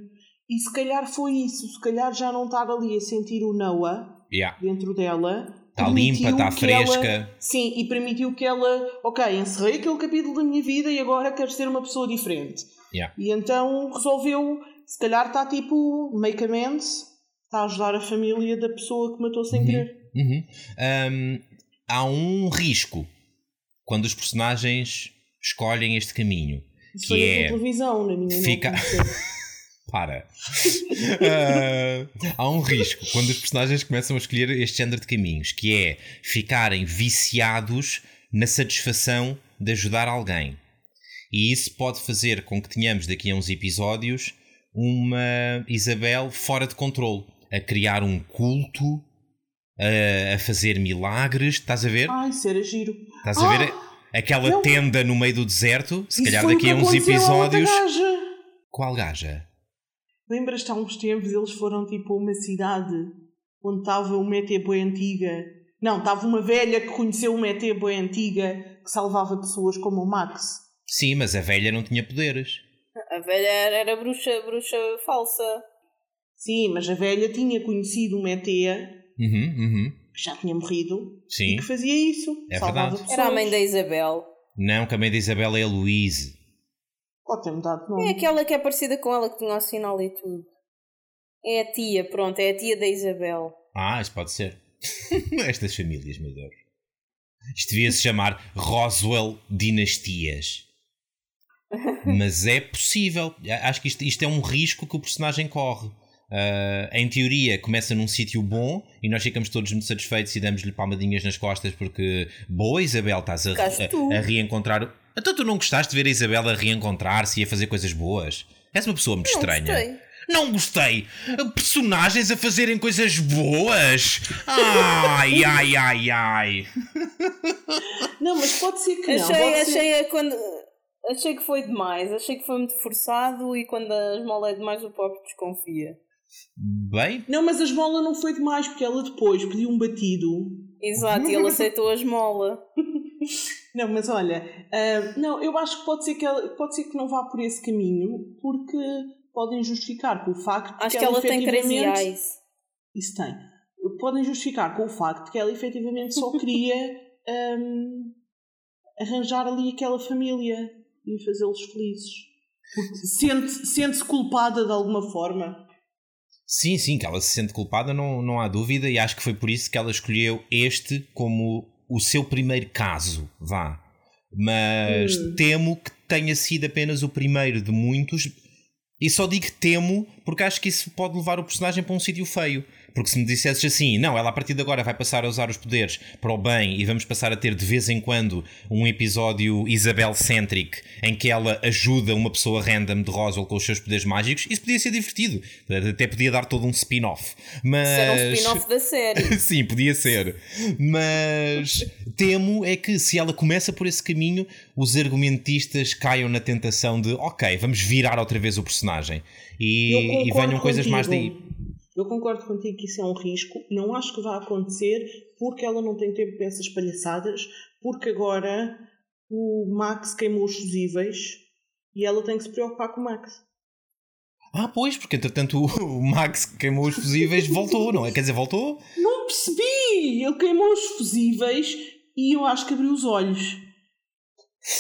E se calhar foi isso. Se calhar já não estar ali a sentir o Noah yeah. dentro dela. Está limpa, está que ela- fresca. sim, e permitiu que ela. Ok, encerrei aquele capítulo da minha vida e agora quero ser uma pessoa diferente. Yeah. E então resolveu. Se calhar está tipo. Make amends. Está a ajudar a família da pessoa que matou sem querer. Uhum. Ahm, há um risco quando os personagens escolhem este caminho. Isso Que é- televisão, na minha fica-. <laughs> Para. Ah, há um risco quando os personagens começam a escolher este género de caminhos, que é ficarem viciados na satisfação de ajudar alguém. E isso pode fazer com que tenhamos daqui a uns episódios uma Isabel fora de controle, a criar um culto, a, a fazer milagres. Estás a ver? Ai, isso era giro. Estás a ver? Ah, Aquela não. tenda no meio do deserto, se Isso calhar daqui a uns episódios. gaja. Qual gaja? Lembras-te há uns tempos eles foram tipo a uma cidade onde estava uma ET boi antiga. Não, estava uma velha que conheceu uma ET boi antiga que salvava pessoas como o Max. Sim, mas a velha não tinha poderes. A velha era, era bruxa, bruxa falsa. Sim, mas a velha tinha conhecido uma ET Uhum, uhum. que já tinha morrido e Sim. que fazia isso. É verdade. pessoas. Era a mãe da Isabel. Não, que a mãe da Isabela é a Louise. Pode ter mudado de É nome. aquela que é parecida com ela que tinha o sinal e tudo. É a tia, pronto, é a tia da Isabel. Ah, isso pode ser. <laughs> Estas famílias, meu Deus. Isto devia se chamar Roswell Dinastias. <laughs> Mas é possível. Acho que isto, isto é um risco que o personagem corre. Ah, em teoria, começa num sítio bom e nós ficamos todos muito satisfeitos e damos-lhe palmadinhas nas costas porque, boa Isabel, estás a, a, a reencontrar. Então tu não gostaste de ver a Isabel a reencontrar-se e a fazer coisas boas? És uma pessoa muito Não estranha. gostei. Não gostei. Personagens a fazerem coisas boas. Ai, <laughs> ai, ai, ai. Não, mas pode ser que não. Achei, pode ser- achei, a quando, achei que foi demais. Achei que foi muito forçado e quando a esmola é demais o próprio desconfia. Bem, Não, mas a esmola não foi demais, porque ela depois pediu um batido. Exato, e ele aceitou a esmola. <laughs> Não, mas olha, ah, não, eu acho que pode ser que, ela, pode ser que não vá por esse caminho, porque podem justificar com o facto de Acho que que ela tem crazy efetivamente- eyes. Isso tem. Podem justificar com o facto de que ela efetivamente só <laughs> queria hum, arranjar ali aquela família e fazê-los felizes. Porque sente- Sente-se culpada de alguma forma. Sim, sim, que ela se sente culpada, não, não há dúvida, e acho que foi por isso que ela escolheu este como o seu primeiro caso, vá. Mas temo que tenha sido apenas o primeiro de muitos, e só digo temo porque acho que isso pode levar o personagem para um sítio feio. Porque se me dissesses assim, não, ela a partir de agora vai passar a usar os poderes para o bem e vamos passar a ter de vez em quando um episódio Isabel-centric em que ela ajuda uma pessoa random de Roswell com os seus poderes mágicos, isso podia ser divertido. Até podia dar todo um spin-off. Mas... Era um spin-off da série. <laughs> Sim, podia ser. Mas temo é que se ela começa por esse caminho, os argumentistas caiam na tentação de ok, vamos virar outra vez o personagem. E, e venham coisas mais daí. Eu concordo contigo que isso é um risco. Não acho que vá acontecer porque ela não tem tempo para essas palhaçadas. Porque agora o Max queimou os fusíveis e ela tem que se preocupar com o Max. Ah, pois, porque entretanto o o Max que queimou os fusíveis voltou, não é? Quer dizer, voltou? Não percebi! Ele queimou os fusíveis e eu acho que abriu os olhos.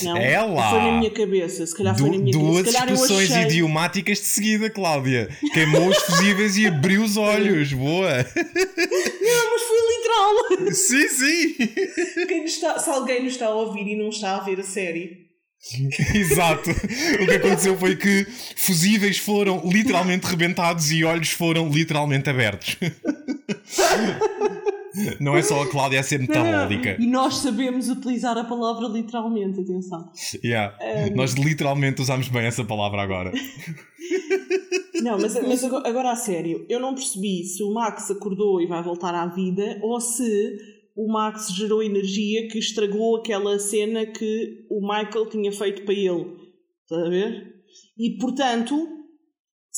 Não, É lá! foi na minha cabeça. Se calhar foi Du- na minha duas cabeça. Eu expressões achei. idiomáticas de seguida, Cláudia. Queimou os fusíveis e abriu os olhos. Boa! <laughs> Não, mas foi literal! Sim, sim! Quem está- se alguém nos está a ouvir e não está a ver a série, <laughs> Exato. O que aconteceu foi que fusíveis foram literalmente rebentados e olhos foram literalmente abertos. <laughs> Não é só a Cláudia a ser metabólica. E nós sabemos utilizar a palavra literalmente, atenção. Yeah. Nós literalmente usamos bem essa palavra agora. <laughs> Não, mas, mas agora, agora a sério, eu não percebi se o Max acordou e vai voltar à vida ou se o Max gerou energia que estragou aquela cena que o Michael tinha feito para ele. Estás a ver? E portanto,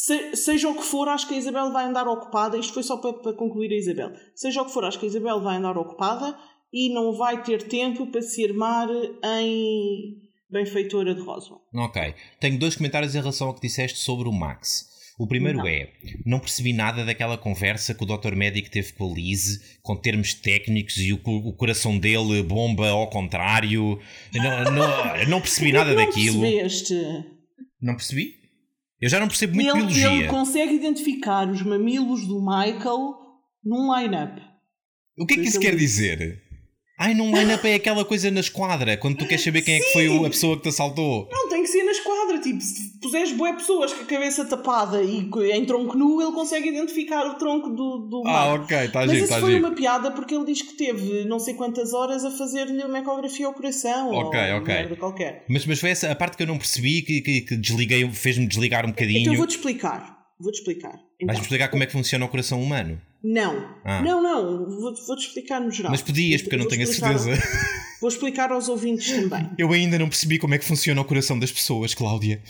se- seja o que for, acho que a Isabel vai andar ocupada. Isto foi só para, para concluir a Isabel. Seja o que for, acho que a Isabel vai andar ocupada e não vai ter tempo para se armar em benfeitora de Roswell. Ok. Tenho dois comentários em relação ao que disseste sobre o Max. O primeiro Não. é: não percebi nada daquela conversa que o Dr. Médico teve com a Liz, com termos técnicos e o, o coração dele bomba ao contrário. Não, não, não percebi nada não daquilo. percebeste? Não percebi? Eu já não percebo muito ele, biologia. ele consegue identificar os mamilos do Michael num line-up. O que é que isso quer dizer? Ai, num line-up é aquela coisa na esquadra, quando tu queres saber quem é que foi a pessoa que te assaltou. Não, tem que ser na esquadra. Tipo, se puseres boé pessoas com a cabeça tapada e em tronco nu, ele consegue identificar o tronco do, do Ah, Michael. ok, está Mas giro, isso está foi giro. uma piada porque ele diz que teve não sei quantas horas a fazer-lhe uma ecografia ao coração. Ok, ou ok. merda qualquer. Mas, mas foi essa a parte que eu não percebi que, que, que desliguei, fez-me desligar um bocadinho. Então vou-te explicar. Vou-te explicar. Então, Vais-me explicar como é que funciona o coração humano? Não. Ah. Não, não. Vou-te vou-te explicar no geral. Mas podias, porque eu não Vou tenho a certeza. <laughs> Vou explicar aos ouvintes também. Eu ainda não percebi como é que funciona o coração das pessoas, Cláudia.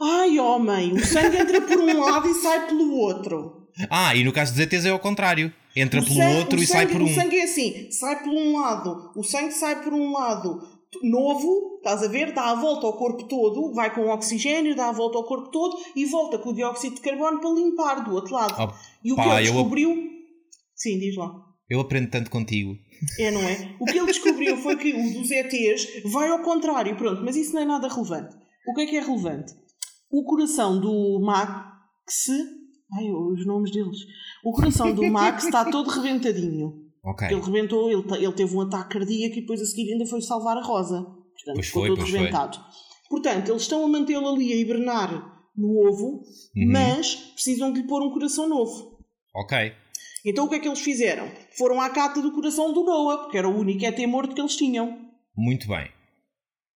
Ai, homem, o sangue entra por um lado e sai pelo outro. Ah, e no caso dos ETs é ao contrário. Entra O pelo sangue- outro e sai sangue- por um. O sangue é assim, sai por um lado, o sangue sai por um lado, novo, estás a ver? Dá a volta ao corpo todo, vai com oxigênio, dá a volta ao corpo todo e volta com o dióxido de carbono para limpar do outro lado. Oh, e o pá, que ele eu- descobriu. Sim, diz lá. Eu aprendo tanto contigo. É, não é? O que ele descobriu foi que o dos ETs vai ao contrário, pronto, mas isso não é nada relevante. O que é que é relevante? O coração do Max. Ai, os nomes deles. O coração do Max está todo rebentadinho. Ok. Ele rebentou, ele, ele teve um ataque cardíaco e depois a seguir ainda foi salvar a Rosa. Portanto, Pois ficou foi, todo rebentado. Portanto, eles estão a mantê-lo ali a hibernar no ovo, Uhum. mas precisam de lhe pôr um coração novo. Ok. Então o que é que eles fizeram? Foram à cata do coração do Noah, porque era o único ET morto que eles tinham. Muito bem.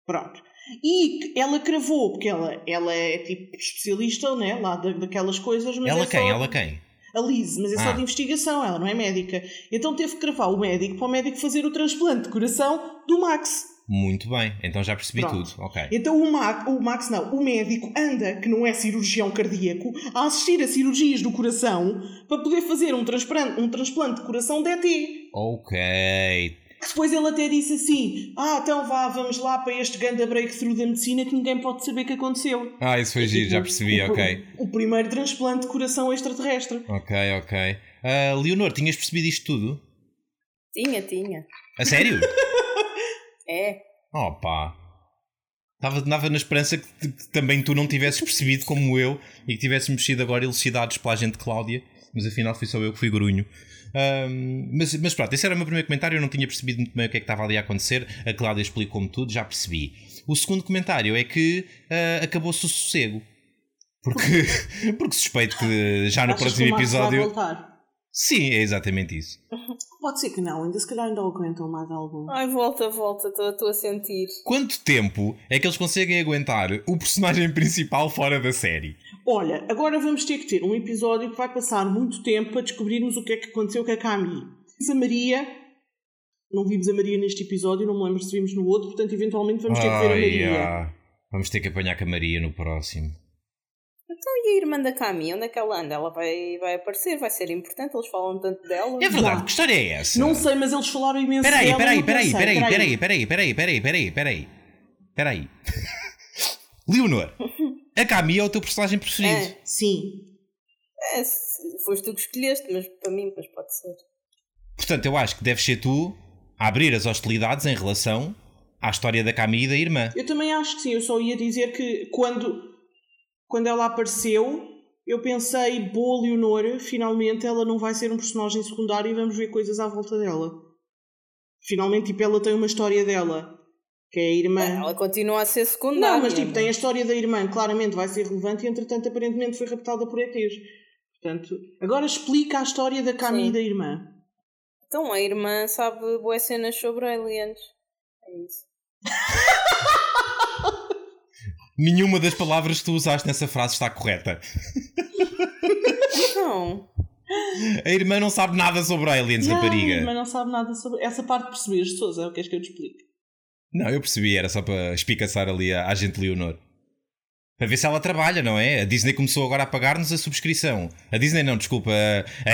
Pronto. E ela cravou, porque ela, ela é tipo especialista, né? Lá da, daquelas coisas, mas ela é quem? só... Ela quem? A Liz, mas é só Ah. de investigação, ela não é médica. Então teve que cravar o médico para o médico fazer o transplante de coração do Max. Muito bem. Então já percebi Pronto. tudo. Ok. Então o, Ma o Max, não, o médico anda, que não é cirurgião cardíaco, a assistir a cirurgias do coração para poder fazer um transplante, um transplante de coração de ET. Ok. Que depois ele até disse assim: Ah, então vá, vamos lá para este ganda breakthrough da medicina que ninguém pode saber que aconteceu. Ah, isso foi giro, já Tipo, percebi, o, ok. O primeiro transplante de coração extraterrestre. Ok, ok. Ah, Leonor, tinhas percebido isto tudo? Tinha, tinha. A sério? <laughs> É. Oh pá. Estava, estava na esperança que, que também tu não tivesses percebido como eu e que tivéssemos sido agora elucidados pela agente Cláudia, mas afinal fui só eu que fui grunho. Ahm, mas, mas pronto, esse era o meu primeiro comentário. Eu não tinha percebido muito bem o que é que estava ali a acontecer. A Cláudia explicou-me tudo, já percebi. O segundo comentário é que ah, acabou-se o sossego. Porque, <laughs> porque suspeito que já no Achas próximo episódio. voltar? Sim, é exatamente isso. Pode ser que não, ainda se calhar ainda aguentam mais algum. Ai, volta, volta, estou a sentir. Quanto tempo é que eles conseguem aguentar o personagem principal fora da série? Olha, agora vamos ter que ter um episódio que vai passar muito tempo para descobrirmos o que é que aconteceu com a Cami. A Maria. Não vimos a Maria neste episódio, não me lembro se vimos no outro, portanto, eventualmente vamos ter que ver a Maria. ah, Vamos ter que apanhar com a Maria no próximo. Então e a irmã da Cami, onde é que ela anda? Ela vai, vai aparecer, vai ser importante, eles falam tanto dela. É verdade, Já. que história é essa? Não sei, mas eles falaram imenso Peraí, dela, peraí, não peraí, pensei. peraí, peraí, peraí, peraí, peraí, peraí, peraí, peraí. <laughs> Leonor, a Cami é o teu personagem preferido. É. Sim. É, foste tu que escolheste, mas para mim, pois pode ser. Portanto, eu acho que deves ser tu a abrir as hostilidades em relação à história da Cami e da irmã. Eu também acho que sim. Eu só ia dizer que quando, quando ela apareceu, eu pensei, boa Leonor, finalmente ela não vai ser um personagem secundário e vamos ver coisas à volta dela. Finalmente, tipo, ela tem uma história dela, que é a irmã. Ela continua a ser secundária. Não, mas tipo, tem a história da irmã, claramente vai ser relevante e entretanto aparentemente foi raptada por ETs. Portanto, agora explica a história da Cami Sim. e da irmã. Então a irmã sabe boas cenas sobre aliens. É isso. <laughs> Nenhuma das palavras que tu usaste nessa frase está correta. Não. <laughs> A irmã não sabe nada sobre aliens, Não, rapariga. mas não sabe nada sobre essa parte de perceberes, Sousa, o que és que eu te explico? Não, eu percebi, era só para espicaçar ali a agente Leonor. Para ver se ela trabalha, não é? A Disney começou agora a pagar-nos a subscrição. A Disney não, desculpa, a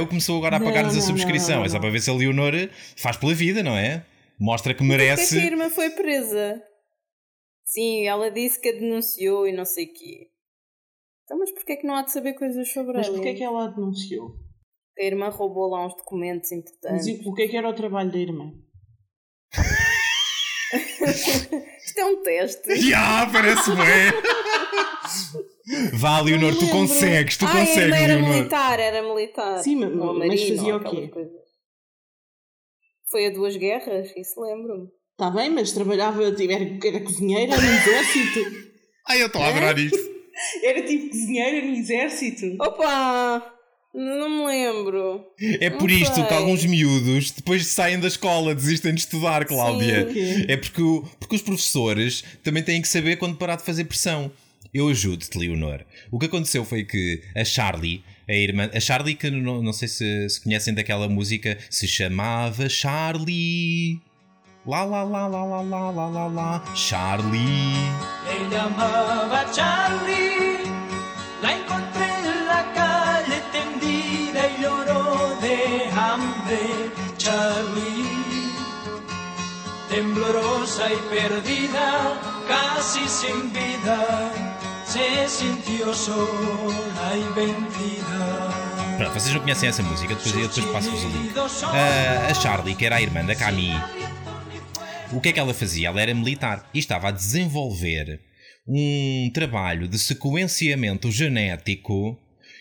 HBO começou agora a Não, pagar-nos a não, subscrição. não, É só não. para ver se a Leonor faz pela vida, não é? Mostra que Porquê é que merece. a irmã foi presa? Sim, ela disse que a denunciou e não sei o quê. Então, mas porquê é que não há de saber coisas sobre Mas aliens? porquê é que ela a denunciou? A irmã roubou lá uns documentos Mas importantes. e o que é que era o trabalho da irmã? <laughs> Isto é um teste. Já, parece bem. Vá, Leonor, tu Não consegues, tu ah, a irmã consegues, era Leonor. militar, era militar. Sim, mas- Ou mas marino, fazia o quê? aquelas coisas. Foi a duas guerras, isso lembro-me. Está bem, mas trabalhava, tipo, era, era cozinheira no exército. Ai, <laughs> eu estou a adorar isto. Era tipo cozinheira no exército. Opa! Não me lembro. É por Não isto sei. que alguns miúdos, depois de saem da escola, desistem de estudar, Cláudia. Sim. É porque, o- porque os professores também têm que saber quando parar de fazer pressão. Eu ajudo-te, Leonor. O que aconteceu foi que a Charlie, a irmã. A Charlie, que não, não sei se, se conhecem daquela música, se chamava Charlie. Lá, lá, lá, lá, lá, lá, lá, lá, lá. Charlie. Le llamaba Charlie, la encontré temblorosa y perdida, casi sin vida, se sintió sola y vencida. Pronto, vocês não conhecem essa música, depois eu depois passo-vos o link. Ah, a Charlie, que era a irmã da Camille, o que é que ela fazia? Ela era militar e estava a desenvolver um trabalho de sequenciamento genético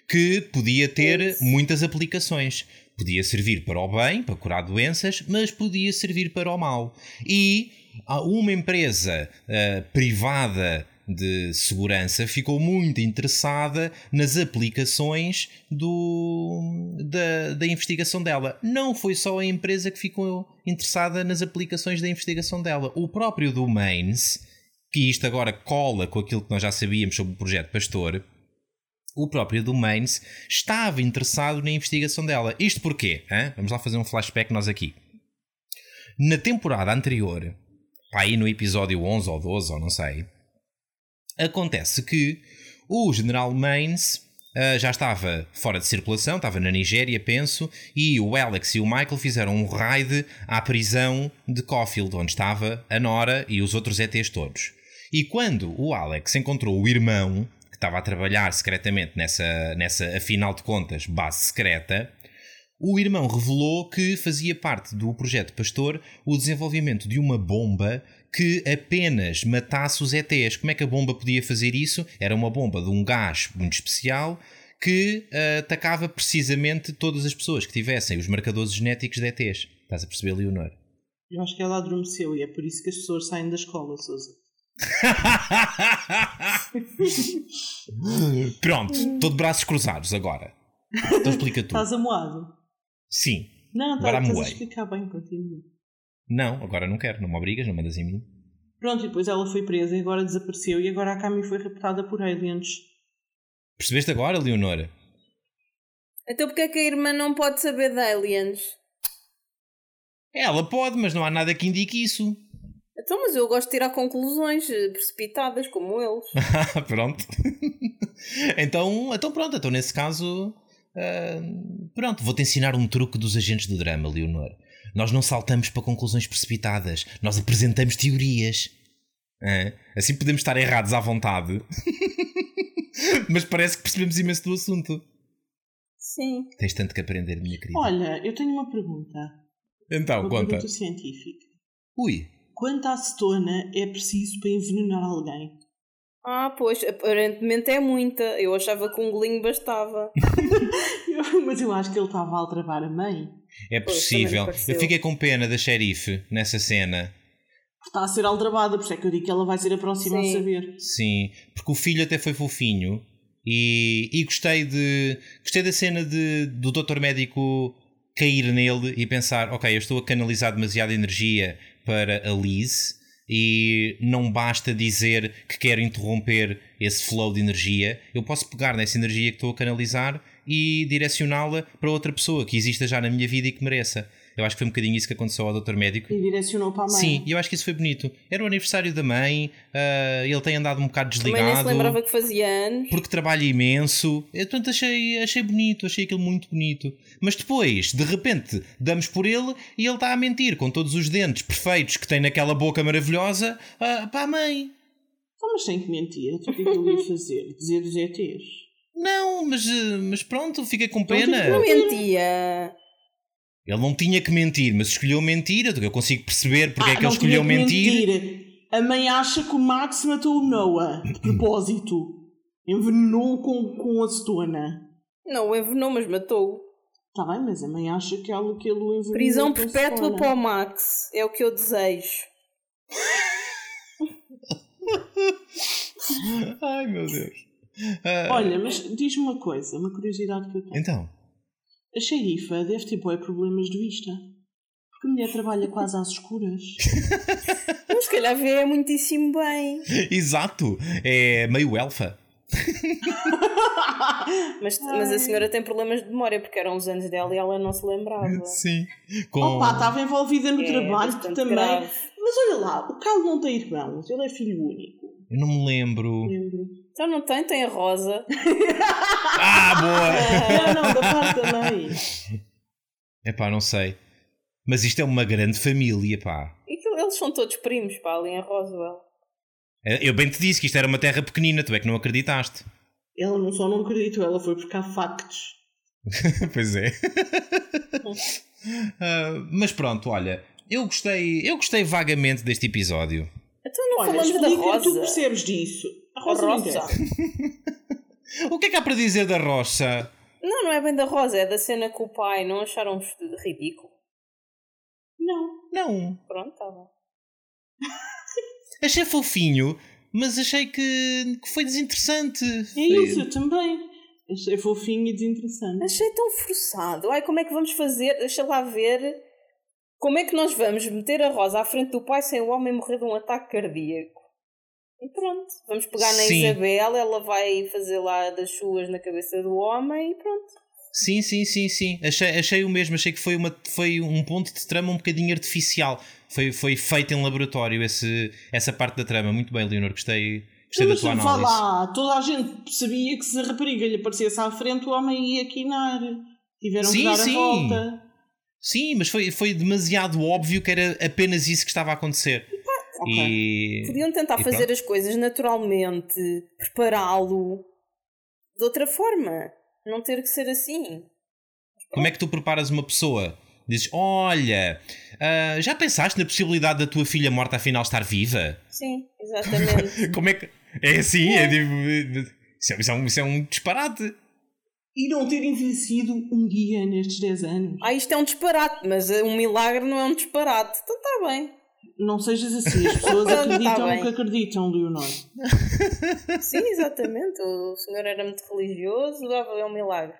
que podia ter muitas aplicações. Podia servir para o bem, para curar doenças, mas podia servir para o mal. E há uma empresa ah, privada de segurança ficou muito interessada nas aplicações do, da, da investigação dela. Não foi só a empresa que ficou interessada nas aplicações da investigação dela. O próprio Domains, que isto agora cola com aquilo que nós já sabíamos sobre o projeto Pastor, o próprio Domains estava interessado na investigação dela. Isto porquê? Hã? Vamos lá fazer um flashback nós aqui. Na temporada anterior, aí no episódio 11 ou 12, ou não sei, Acontece que o General Maines uh, já estava fora de circulação, estava na Nigéria, penso, e o Alex e o Michael fizeram um raid à prisão de Caulfield, onde estava a Nora e os outros ETs todos. E quando o Alex encontrou o irmão, que estava a trabalhar secretamente nessa, nessa afinal de contas, base secreta, o irmão revelou que fazia parte do projeto Pastor o desenvolvimento de uma bomba que apenas matasse os ETs. Como é que a bomba podia fazer isso? Era uma bomba de um gás muito especial que uh, atacava precisamente todas as pessoas que tivessem os marcadores genéticos de ETs. Estás a perceber, Leonor? Eu acho que ela adormeceu e é por isso que as pessoas saem da escola, Sousa. <laughs> Pronto, estou de braços cruzados agora. Então explica tu. Estás amoado? Sim. Não, Agora tá, estás a amoei. explicar bem, continua. Não, agora não quero, não me obrigas, não mandas em mim. Pronto, e depois ela foi presa e agora desapareceu e agora a Cami foi raptada por aliens. Percebeste agora, Leonora? Então porquê é que a irmã não pode saber de aliens? Ela pode, mas não há nada que indique isso. Então, mas eu gosto de tirar conclusões eh, precipitadas, como eles. <laughs> pronto. <laughs> então, então pronto, então nesse caso. ah, pronto, vou-te ensinar um truque dos agentes do drama, Leonor. Nós não saltamos para conclusões precipitadas, nós apresentamos teorias. Hã? Assim podemos estar errados à vontade, <laughs> mas parece que percebemos imenso do assunto. Sim. Tens tanto que aprender, minha querida. Olha, eu tenho uma pergunta. então, Uma conta. pergunta científica. Ui, Quanta acetona é preciso para envenenar alguém? Ah, pois, aparentemente é muita. Eu achava que um golinho bastava. <laughs> Mas eu acho que ele estava a aldrabar a mãe. é Pois, possível. pareceu. Eu fiquei com pena da xerife nessa cena. Está a ser aldrabada, por isso é que eu digo que ela vai ser a próxima Sim. a saber. Sim, porque o filho até foi fofinho e, e gostei de gostei da cena de, do doutor médico cair nele e pensar, ok, eu estou a canalizar demasiada energia para a Liz e não basta dizer que quero interromper esse flow de energia, eu posso pegar nessa energia que estou a canalizar e direcioná-la para outra pessoa que exista já na minha vida e que mereça. Eu acho que foi um bocadinho isso que aconteceu ao doutor médico. E direcionou para a mãe. Sim, e eu acho que isso foi bonito. Era o aniversário da mãe, ah, ele tem andado um bocado Também nem se desligado. lembrava que fazia anos. Porque trabalha imenso. Eu, portanto, achei, achei bonito, achei aquilo muito bonito. Mas depois, de repente, damos por ele e ele está a mentir com todos os dentes perfeitos que tem naquela boca maravilhosa ah, para a mãe. Então, mas sem que mentir. O que é que ele ia fazer? Dizer os ETs? Não, mas, mas pronto, fiquei com Então, pena. Não mentia. Ele não tinha que mentir, mas escolheu mentir. Eu consigo perceber porque é Ah, que não ele escolheu que mentir. A mãe acha que o Max matou o Noah, de propósito. Envenenou com, com acetona. Não o envenenou, mas matou. Está bem, mas a mãe acha que, ela, que ele o envenenou Prisão com perpétua para o Max. É o que eu desejo. <laughs> Ai meu Deus. Ah, Olha, mas diz-me uma coisa, uma curiosidade que eu tenho. Então, A xerifa deve ter bué problemas de vista. Porque a mulher trabalha quase às escuras. <laughs> Mas se calhar vê muitíssimo bem. exato. É meio elfa. <laughs> Mas, mas a senhora tem problemas de memória porque eram os anos dela e ela não se lembrava. Sim. Com... Opa, estava envolvida no É trabalho também. grave. Mas olha lá, o Carlos não tem irmãos, ele é filho único. Eu não me lembro. Lembro. Então não tem, tem a Rosa. <laughs> Ah, boa! Não, não, da parte da mãe. Epá, não sei. Mas isto é uma grande família, pá. E que eles são todos primos, pá, ali em Roswell. Eu bem te disse que isto era uma terra pequenina, tu é que não acreditaste. Ela não só não acreditou, ela foi buscar factos. <laughs> pois é. Uh, <laughs> mas pronto, olha, eu gostei, eu gostei vagamente deste episódio. Então não Olha, falamos da Rosa. tu percebes disso. A Rosa, não Rosa. interessa. O que é que há para dizer da roça? Não, não é bem da Rosa, é da cena com o pai. Não acharam ridículo? Não. Não. Pronto, tá bom. <laughs> Achei fofinho, mas achei que, que foi desinteressante. É isso, eu também. Achei fofinho e desinteressante. Achei tão forçado. Ai, como é que vamos fazer? Deixa lá ver. Como é que nós vamos meter a Rosa à frente do pai sem o homem morrer de um ataque cardíaco? E pronto, vamos pegar na Sim. Isabel, ela vai fazer lá das suas na cabeça do homem e pronto. Sim, sim, sim, sim. Achei, achei o mesmo, achei que foi, uma, foi um ponto de trama um bocadinho artificial. Foi, foi feito em laboratório esse, essa parte da trama. Muito bem, Leonor, gostei, gostei da Mas tua vá análise. lá, toda a gente sabia que se a rapariga lhe aparecesse à frente, o homem ia quinar. Tiveram Sim, que dar sim. a volta. Sim, mas foi, foi demasiado óbvio que era apenas isso que estava a acontecer. Ok. E... Podiam tentar e fazer pronto. as coisas naturalmente, prepará-lo de outra forma. Não ter que ser assim. Como é que tu preparas uma pessoa? Dizes, olha, ah, já pensaste na possibilidade da tua filha morta afinal estar viva? Sim, exatamente. <laughs> Como é que. É assim, é tipo. Isso é, isso é um, isso é um disparate. E não ter envelhecido um dia nestes 10 anos. ah, isto é um disparate, mas um milagre não é um disparate. Então está bem. Não sejas assim, as pessoas <laughs> Tá acreditam no que acreditam, Leonor. <laughs> <laughs> Sim, exatamente. O senhor era muito religioso, dava é um milagre.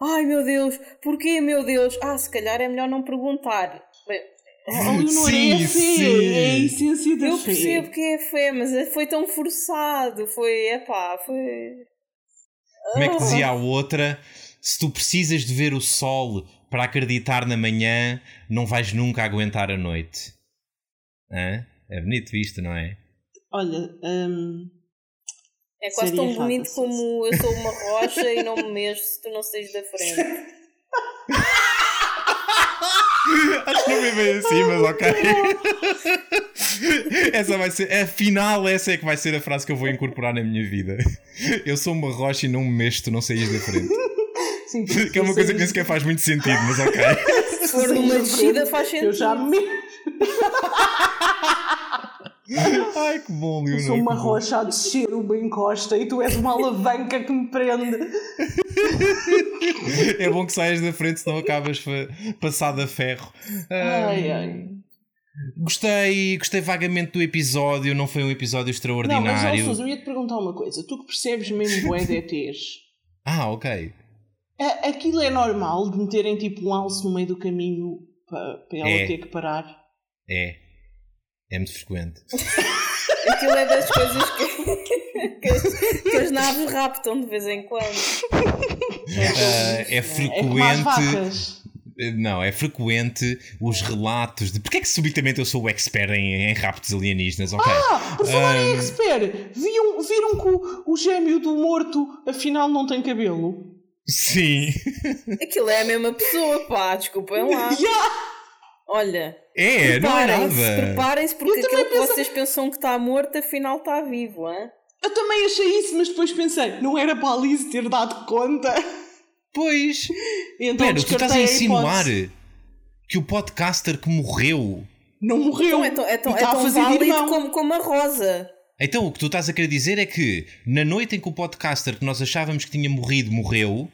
Ai meu Deus, porquê meu Deus? Ah, se calhar é melhor não perguntar. Bem, Oh, Leonor, Sim, é a fé, sim. é a essência da eu fé. percebo que é fé, mas é- foi tão forçado. Foi, epá, foi. Como é que dizia a outra? Se tu precisas de ver o sol para acreditar na manhã, não vais nunca aguentar a noite. Hã? É bonito isto, não é? Olha, hum, É quase Seria tão bonito como eu sou uma <laughs> rocha e não me mexo se tu não saís da frente. <laughs> Acho que não é bem assim, mas ok. <laughs> essa vai ser, afinal, essa é que vai ser a frase que eu vou incorporar na minha vida. Eu sou uma rocha e não me mexo, tu não saís da frente. sim, Que é uma coisa que nem sequer faz muito sentido, mas ok. Se for numa descida faz sentido. Eu já me Ai, que bom, Leonor. sou uma rocha a descer uma encosta e tu és uma alavanca que me prende. É bom que saias da frente, senão acabas passado a ferro. Ai, ai. Gostei, gostei vagamente do episódio, não foi um episódio Não, mas extraordinário. Sousa, eu ia te perguntar uma coisa. Tu que percebes mesmo de ETs, <laughs> ah, ok. a- aquilo é normal de meterem tipo um alce no meio do caminho para, para ela É. ter que parar? É. É muito frequente. Aquilo é das coisas que, que, as, que as naves raptam de vez em quando. Ah, é É como as frequente. Não, é frequente os relatos de. Porquê é que subitamente eu sou o expert em, em raptos alienígenas? Ok. Ah, por falar em Ahm. expert, viam, viram que o, o gêmeo do morto afinal não tem cabelo? Sim. Aquilo é a mesma pessoa, pá, desculpem lá. <laughs> Ya! Olha, É, não é preparem-se, preparem-se porque aquele que vocês pensam que está morto, afinal está vivo, hein? Eu também achei isso, mas depois pensei, não era para a Alice ter dado conta? Pois. <laughs> Então Pera, tu estás a insinuar que o podcaster que morreu. Não morreu. Então é tão, é tão, é está a tão fazer válido irmão. como, como a Rosa. Então o que tu estás a querer dizer é que na noite em que o podcaster que nós achávamos que tinha morrido morreu,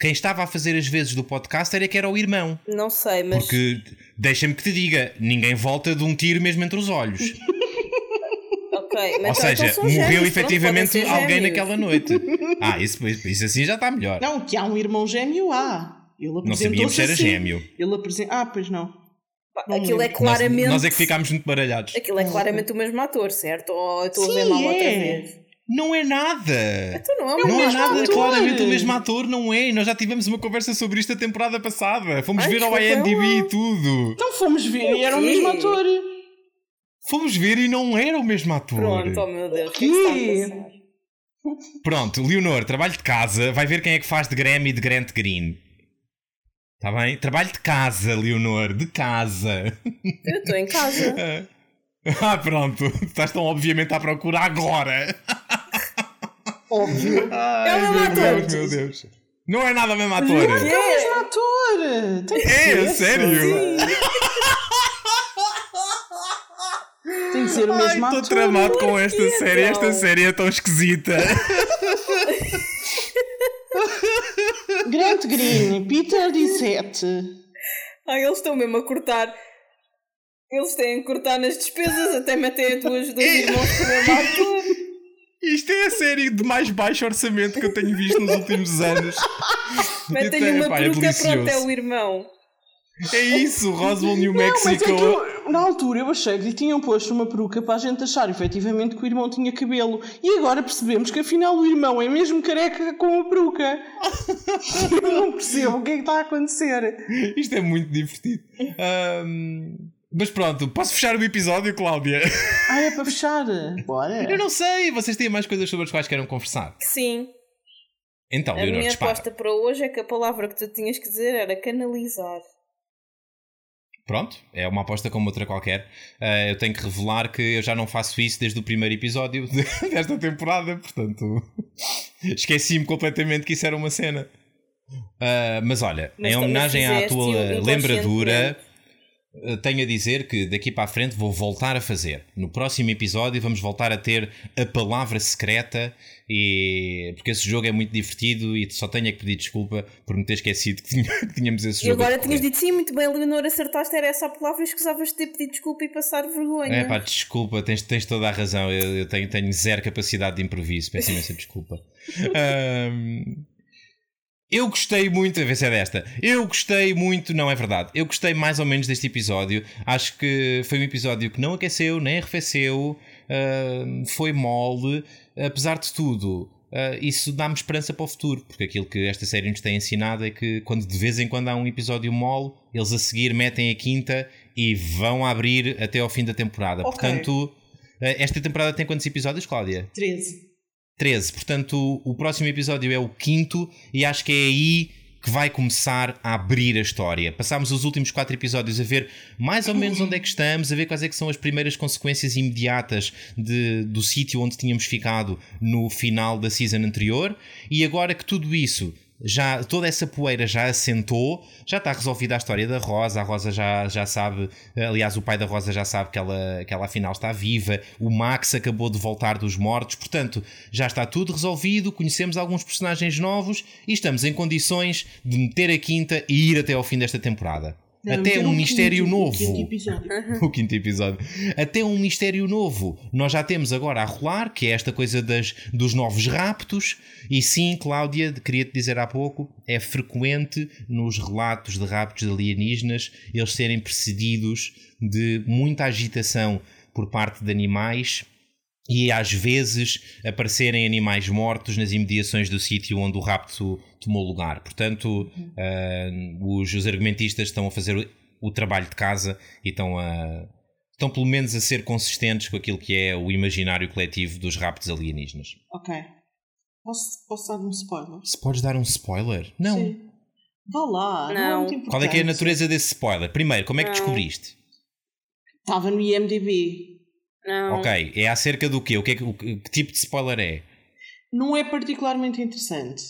quem estava a fazer as vezes do podcaster é que era o irmão. Não sei, mas. Porque deixa-me que te diga, ninguém volta de um tiro mesmo entre os olhos. <laughs> Ok, mas Ou então- seja, então morreu gêmeos, efetivamente alguém gêmeos. naquela noite. Ah, isso, isso assim já está melhor. Não, que há um irmão gêmeo, há. Ele Não sabíamos se era assim. gêmeo. Ele apresenta... Ah, pois não. Não Aquilo é lembro. Nós, claramente. nós é que ficámos muito baralhados. Aquilo é claramente o mesmo ator, certo? Ou eu estou a ver Sim, mal outra é. vez? Não é nada! Então não é o Não é nada, ator. claramente o mesmo ator, não é? Nós já tivemos uma conversa sobre isto a temporada passada. Fomos Ai, ver ao IMDb e tudo. Então fomos ver e era o mesmo ator. Fomos ver e não era o mesmo ator. Pronto, oh meu Deus, o que é que quê? está a passar? Pronto, Leonor, trabalho de casa, vai ver quem é que faz de Graham e de Grant Green. Está bem? Trabalho de casa, Leonor, de casa. Eu estou em casa. <laughs> <laughs> ah, pronto. Estás tão obviamente à procura agora. Óbvio. <laughs> Ai, É o mesmo meu ator. Deus, meu Deus. Não é nada o mesmo ator. É o mesmo ator. Tem que É, ser. a sério? <laughs> Tem que ser o mesmo Ai, estou ator. tramado com esta série. Esta então? série é tão esquisita. Grant Green, Peter Dissete. Ai, eles estão mesmo a cortar. Eles têm que cortar nas despesas, até metem a tuas dois irmãos com o mesmo ator. Isto é a série de mais baixo orçamento que eu tenho visto nos últimos anos. Metem-lhe uma Epá, é peruca, pronto, é delicioso. o irmão. É isso, Roswell, New Não, mas é Mexico. que eu, na altura eu achei que lhe tinham posto uma peruca para a gente achar efetivamente que o irmão tinha cabelo. E agora percebemos que afinal o irmão é mesmo careca com a peruca. <laughs> eu não percebo o que é que está a acontecer. Isto é muito divertido. Ahm, mas pronto, posso fechar o episódio, Cláudia? <laughs> Ah, é para fechar. Bora. Eu não sei, vocês têm mais coisas sobre as quais queiram conversar. Sim, Então, a Leonor, minha dispara. aposta para hoje é que a palavra que tu tinhas que dizer era canalizar. Pronto, é uma aposta como outra qualquer. Ah, eu tenho que revelar que eu já não faço isso desde o primeiro episódio <laughs> desta temporada, portanto <laughs> esqueci-me completamente que isso era uma cena. Ah, mas olha, Mas em homenagem à tua lembradura, tenho a dizer que daqui para a frente vou voltar a fazer. No próximo episódio vamos voltar a ter a palavra secreta e porque esse jogo é muito divertido e só tenho a que pedir desculpa por me ter esquecido que, tinha- <laughs> que tínhamos esse E jogo. a agora tinhas dito sim, muito bem, Leonor, acertaste, era essa a palavra e escusavas de ter pedido desculpa e passar vergonha. É pá, desculpa, tens, tens toda a razão. Eu, eu tenho, tenho zero capacidade de improviso. Peço imensa desculpa. <laughs> Ahm, eu gostei muito, a ver se é desta. Eu gostei muito, não é verdade. Eu gostei mais ou menos deste episódio. Acho que foi um episódio que não aqueceu, nem arrefeceu, ahm, foi mole. Apesar de tudo, ah, isso dá-me esperança para o futuro, porque aquilo que esta série nos tem ensinado é que quando de vez em quando há um episódio mole, eles a seguir metem a quinta e vão abrir até ao fim da temporada. Ok. Portanto, eh, esta temporada tem quantos episódios, Cláudia? 13. 13. Portanto, o próximo episódio é o quinto e acho que é aí que vai começar a abrir a história. Passámos os últimos quatro episódios a ver mais ou menos onde é que estamos, a ver quais é que são as primeiras consequências imediatas de- do sítio onde tínhamos ficado no final da season anterior e agora que tudo isso já toda essa poeira já assentou, já está resolvida a história da Rosa, a Rosa já, já sabe, aliás, o pai da Rosa já sabe que ela, que ela afinal está viva, o Max acabou de voltar dos mortos, portanto, já está tudo resolvido, conhecemos alguns personagens novos e estamos em condições de meter a quinta e ir até ao fim desta temporada. Não, até um o mistério quinto- o novo. quinto episódio. <laughs> o quinto episódio. Até um mistério novo. Nós já temos agora a rolar, que é esta coisa das, dos novos raptos. E sim, Cláudia, queria-te dizer há pouco, é frequente nos relatos de raptos de alienígenas eles serem precedidos de muita agitação por parte de animais e às vezes aparecerem animais mortos nas imediações do sítio onde o rapto tomou lugar. Portanto, ah, os, os argumentistas estão a fazer o, o trabalho de casa e estão a. Estão pelo menos a ser consistentes com aquilo que é o imaginário coletivo dos raptos alienígenas. Ok. Posso, posso dar um spoiler? Se podes dar um spoiler? Não. Sim. Vá lá. Não. é Não. muito importante. Qual é que é a natureza desse spoiler? Primeiro, como é que Não. descobriste? Estava no IMDB. Não. Ok, é acerca do quê? O que, é que, o que que tipo de spoiler é? Não é particularmente interessante.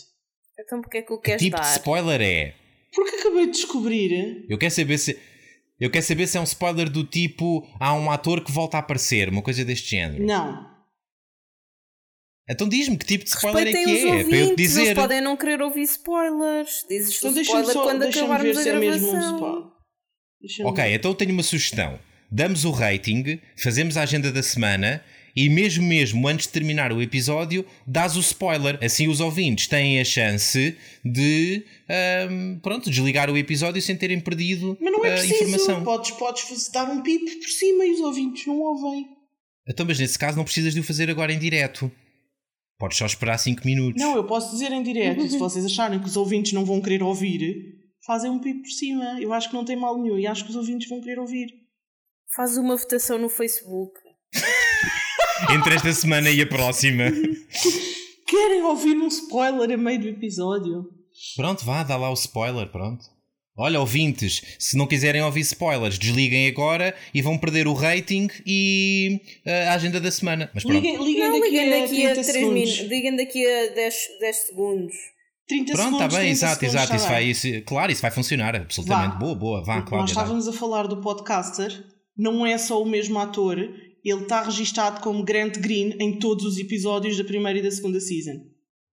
Então porque é que o Que queres tipo de dar? spoiler é? Porque acabei de descobrir. Eu quero saber se. Eu quero saber se é um spoiler do tipo há um ator que volta a aparecer, uma coisa deste género. Não. Então diz-me que tipo de spoiler é Respeitem que os é, ouvintes, para eu te eles dizer. podem não querer ouvir spoilers. Dizes Então spoiler só quando deixa-me ver acabarmos a se é mesmo um gravação. spoiler. Ok, ver. então eu tenho uma sugestão. Damos o rating, fazemos a agenda da semana e mesmo mesmo antes de terminar o episódio, dás o spoiler. Assim os ouvintes têm a chance de ahm, pronto, desligar o episódio sem terem perdido Mas não é a preciso. informação. Podes, podes fazer- dar um pip por cima e os ouvintes não ouvem. Então, mas nesse caso não precisas de o fazer agora em direto. Podes só esperar 5 minutos. Não, eu posso dizer em direto. se <laughs> vocês acharem que os ouvintes não vão querer ouvir, fazem um pip por cima. Eu acho que não tem mal nenhum e acho que os ouvintes vão querer ouvir. Faz uma votação no Facebook. Entre esta semana e a próxima. <laughs> Querem ouvir um spoiler a meio do episódio? Pronto, vá, dá lá o spoiler, pronto. Olha, ouvintes, se não quiserem ouvir spoilers, desliguem agora e vão perder o rating e uh, a agenda da semana. Mas pronto. Liguem, liguem Não, daqui, liguem a daqui a 30 3 segundos. minutos. Liguem daqui a 10, 10 segundos. 30 Pronto, segundos, está bem, 30 exato, segundos, exato. está Isso vai, isso, claro, isso vai funcionar, absolutamente. Vá. Boa, boa, vá, Porque nós estávamos a falar do podcaster, não é só o mesmo ator, ele está registado como Grant Green em todos os episódios da primeira e da segunda season.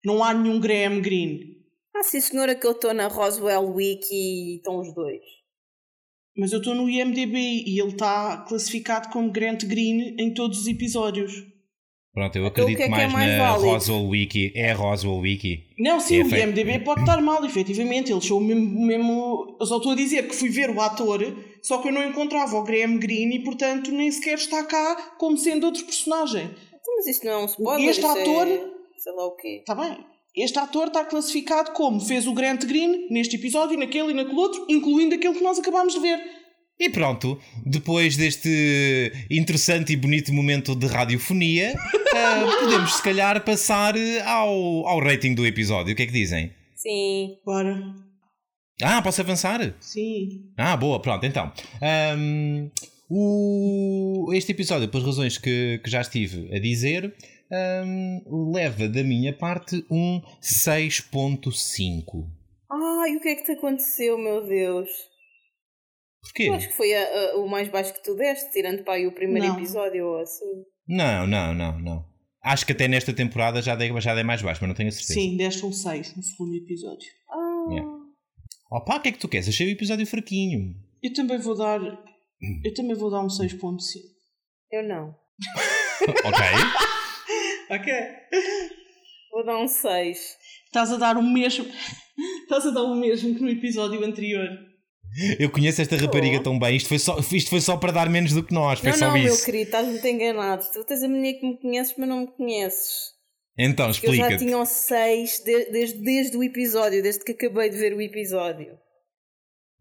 Não há nenhum Graham Green. Ah, sim, senhora, que eu estou na Roswell Week e estão os dois. Mas eu estou no IMDB e ele está classificado como Grant Green em todos os episódios. Pronto, eu Então, o acredito que é que é mais, mais na válido? Roswell Wiki. É a Roswell Wiki. Não, sim, É o IMDB pode estar mal, efetivamente. Eles são o mesmo, mesmo. Eu só estou a dizer que fui ver o ator, só que eu não encontrava o Graham Green e, portanto, nem sequer está cá como sendo outro personagem. Então, mas isso não é um spoiler. Este isso ator- É, sei lá o quê. Está bem. Este ator está classificado como fez o Grant Green neste episódio, naquele e naquele outro, incluindo aquele que nós acabámos de ver. E pronto, depois deste interessante e bonito momento de radiofonia, <laughs> ah, podemos se calhar passar ao, ao rating do episódio. O que é que dizem? Sim. Bora. Ah, posso avançar? Sim. Ah, boa, pronto, então. Ahm, o, este episódio, pelas razões que, que já estive a dizer, ahm, leva da minha parte um 6.5. Ai, o que é que te aconteceu, meu Deus? Porquê? Eu acho que foi a- a- o mais baixo que tu deste, tirando para aí o primeiro Não. episódio ou assim. Não, não, não, não. Acho que até nesta temporada já dei, já dei mais baixo, mas não tenho a certeza. Sim, deste um 6 no segundo episódio. Ah, Yeah. Opa, o que é que tu queres? Achei o episódio fraquinho. Eu também vou dar. Eu também vou dar um 6.5. eu não. <laughs> ok. Ok. Vou dar um 6. Estás a dar o mesmo. Estás a dar o mesmo que no episódio anterior. Eu conheço esta rapariga Oh. tão bem. Isto foi, só, isto foi só para dar menos do que nós. Foi Não, só não, meu isso. querido, estás muito enganado. Tu tens a menina que me conheces, mas não me conheces. Então, Que eu já explica-te. tinha um 6 de- desde, desde o episódio, desde que acabei de ver o episódio.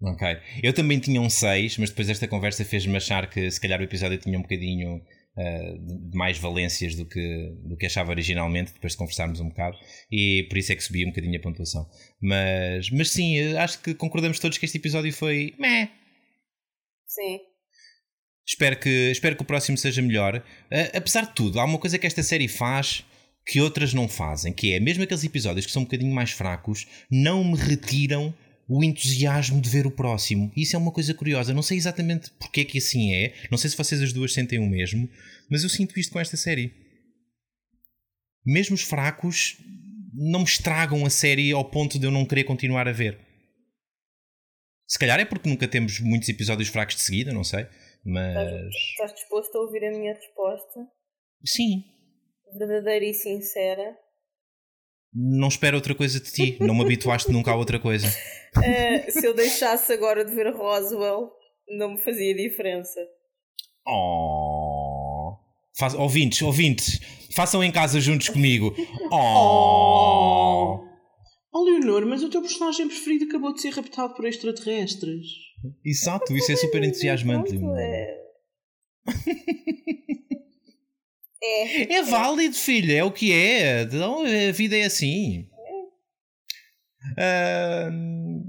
Ok. Eu também tinha um 6, mas depois esta conversa fez-me achar que se calhar o episódio tinha um bocadinho ah, de mais valências do que, do que achava originalmente, depois de conversarmos um bocado, e por isso é que subi um bocadinho a pontuação. Mas, mas sim, acho que concordamos todos que este episódio foi meh. Sim. Espero que, espero que o próximo seja melhor. Ah, apesar de tudo, há uma coisa que esta série faz que outras não fazem, que é mesmo aqueles episódios que são um bocadinho mais fracos, não me retiram o entusiasmo de ver o próximo. Isso é uma coisa curiosa. Não sei exatamente porque é que assim é. Não sei se vocês as duas sentem o mesmo, mas eu sinto isto com esta série. Mesmo os fracos não me estragam a série ao ponto de eu não querer continuar a ver. Se calhar é porque nunca temos muitos episódios fracos de seguida, não sei. Mas. Estás disposto a ouvir a minha resposta? Sim. Verdadeira e sincera. Não espero outra coisa de ti. Não me habituaste nunca a outra coisa. <laughs> Eh, se eu deixasse agora de ver Roswell, não me fazia diferença. Oh. Faz, ouvintes, ouvintes, façam em casa juntos comigo. Oh. <laughs> Oh. Oh, Leonor, mas o teu personagem preferido acabou de ser raptado por extraterrestres. Exato, isso é super entusiasmante. É... <laughs> é. É válido, filha, é o que é. Então, a vida é assim. Ah,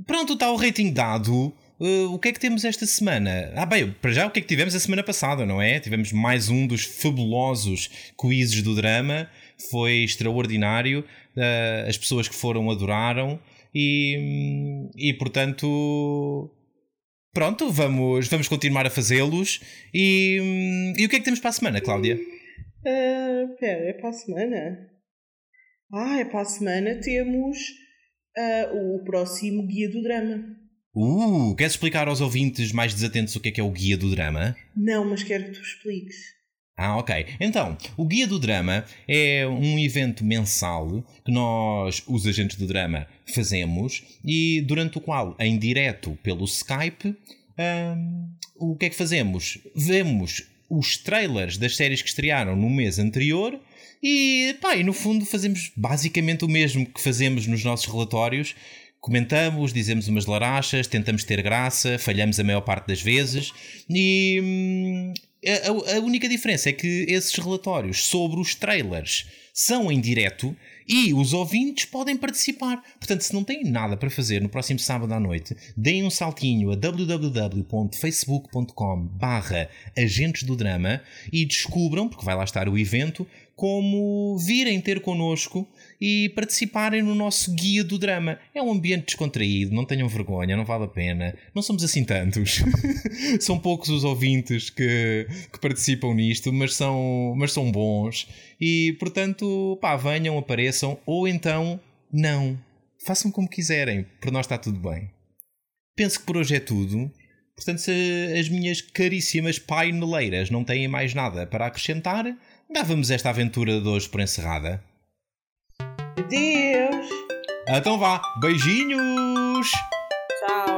pronto, está o rating dado. Ah, o que é que temos esta semana? Ah, bem, para já o que é que tivemos a semana passada, não é? Tivemos mais um dos fabulosos quizzes do drama. Foi extraordinário. Ah, as pessoas que foram adoraram. E, e portanto. Pronto, vamos, vamos continuar a fazê-los. E, e o que é que temos para a semana, Cláudia? Ah, Espera, é para a semana? Ah, é para a semana temos ah, o próximo Guia do Drama. Uh, queres explicar aos ouvintes mais desatentos o que é que é o Guia do Drama? Não, mas quero que tu expliques. Ah, ok. Então, o Guia do Drama é um evento mensal que nós, os agentes do drama, fazemos e durante o qual, em direto pelo Skype, hum, o que é que fazemos? Vemos os trailers das séries que estrearam no mês anterior e, pá, e no fundo fazemos basicamente o mesmo que fazemos nos nossos relatórios. Comentamos, dizemos umas larachas, tentamos ter graça, falhamos a maior parte das vezes e hum, a, a- única diferença é que esses relatórios sobre os trailers são em direto E os ouvintes podem participar. Portanto, se não têm nada para fazer no próximo sábado à noite, deem um saltinho a www.facebook.com barra Agentes do Drama e descubram, porque vai lá estar o evento, como virem ter connosco e participarem no nosso guia do drama. É um ambiente descontraído, não tenham vergonha, não vale a pena. Não somos assim tantos. <laughs> são poucos os ouvintes que, que participam nisto, mas são, mas são bons. E portanto, pá, venham, apareçam, ou então não. Façam como quiserem, por nós está tudo bem. Penso que por hoje é tudo. Portanto, se as minhas caríssimas paineleiras não têm mais nada para acrescentar, dávamos esta aventura de hoje por encerrada. Deus. Então vá. Beijinhos. Tchau.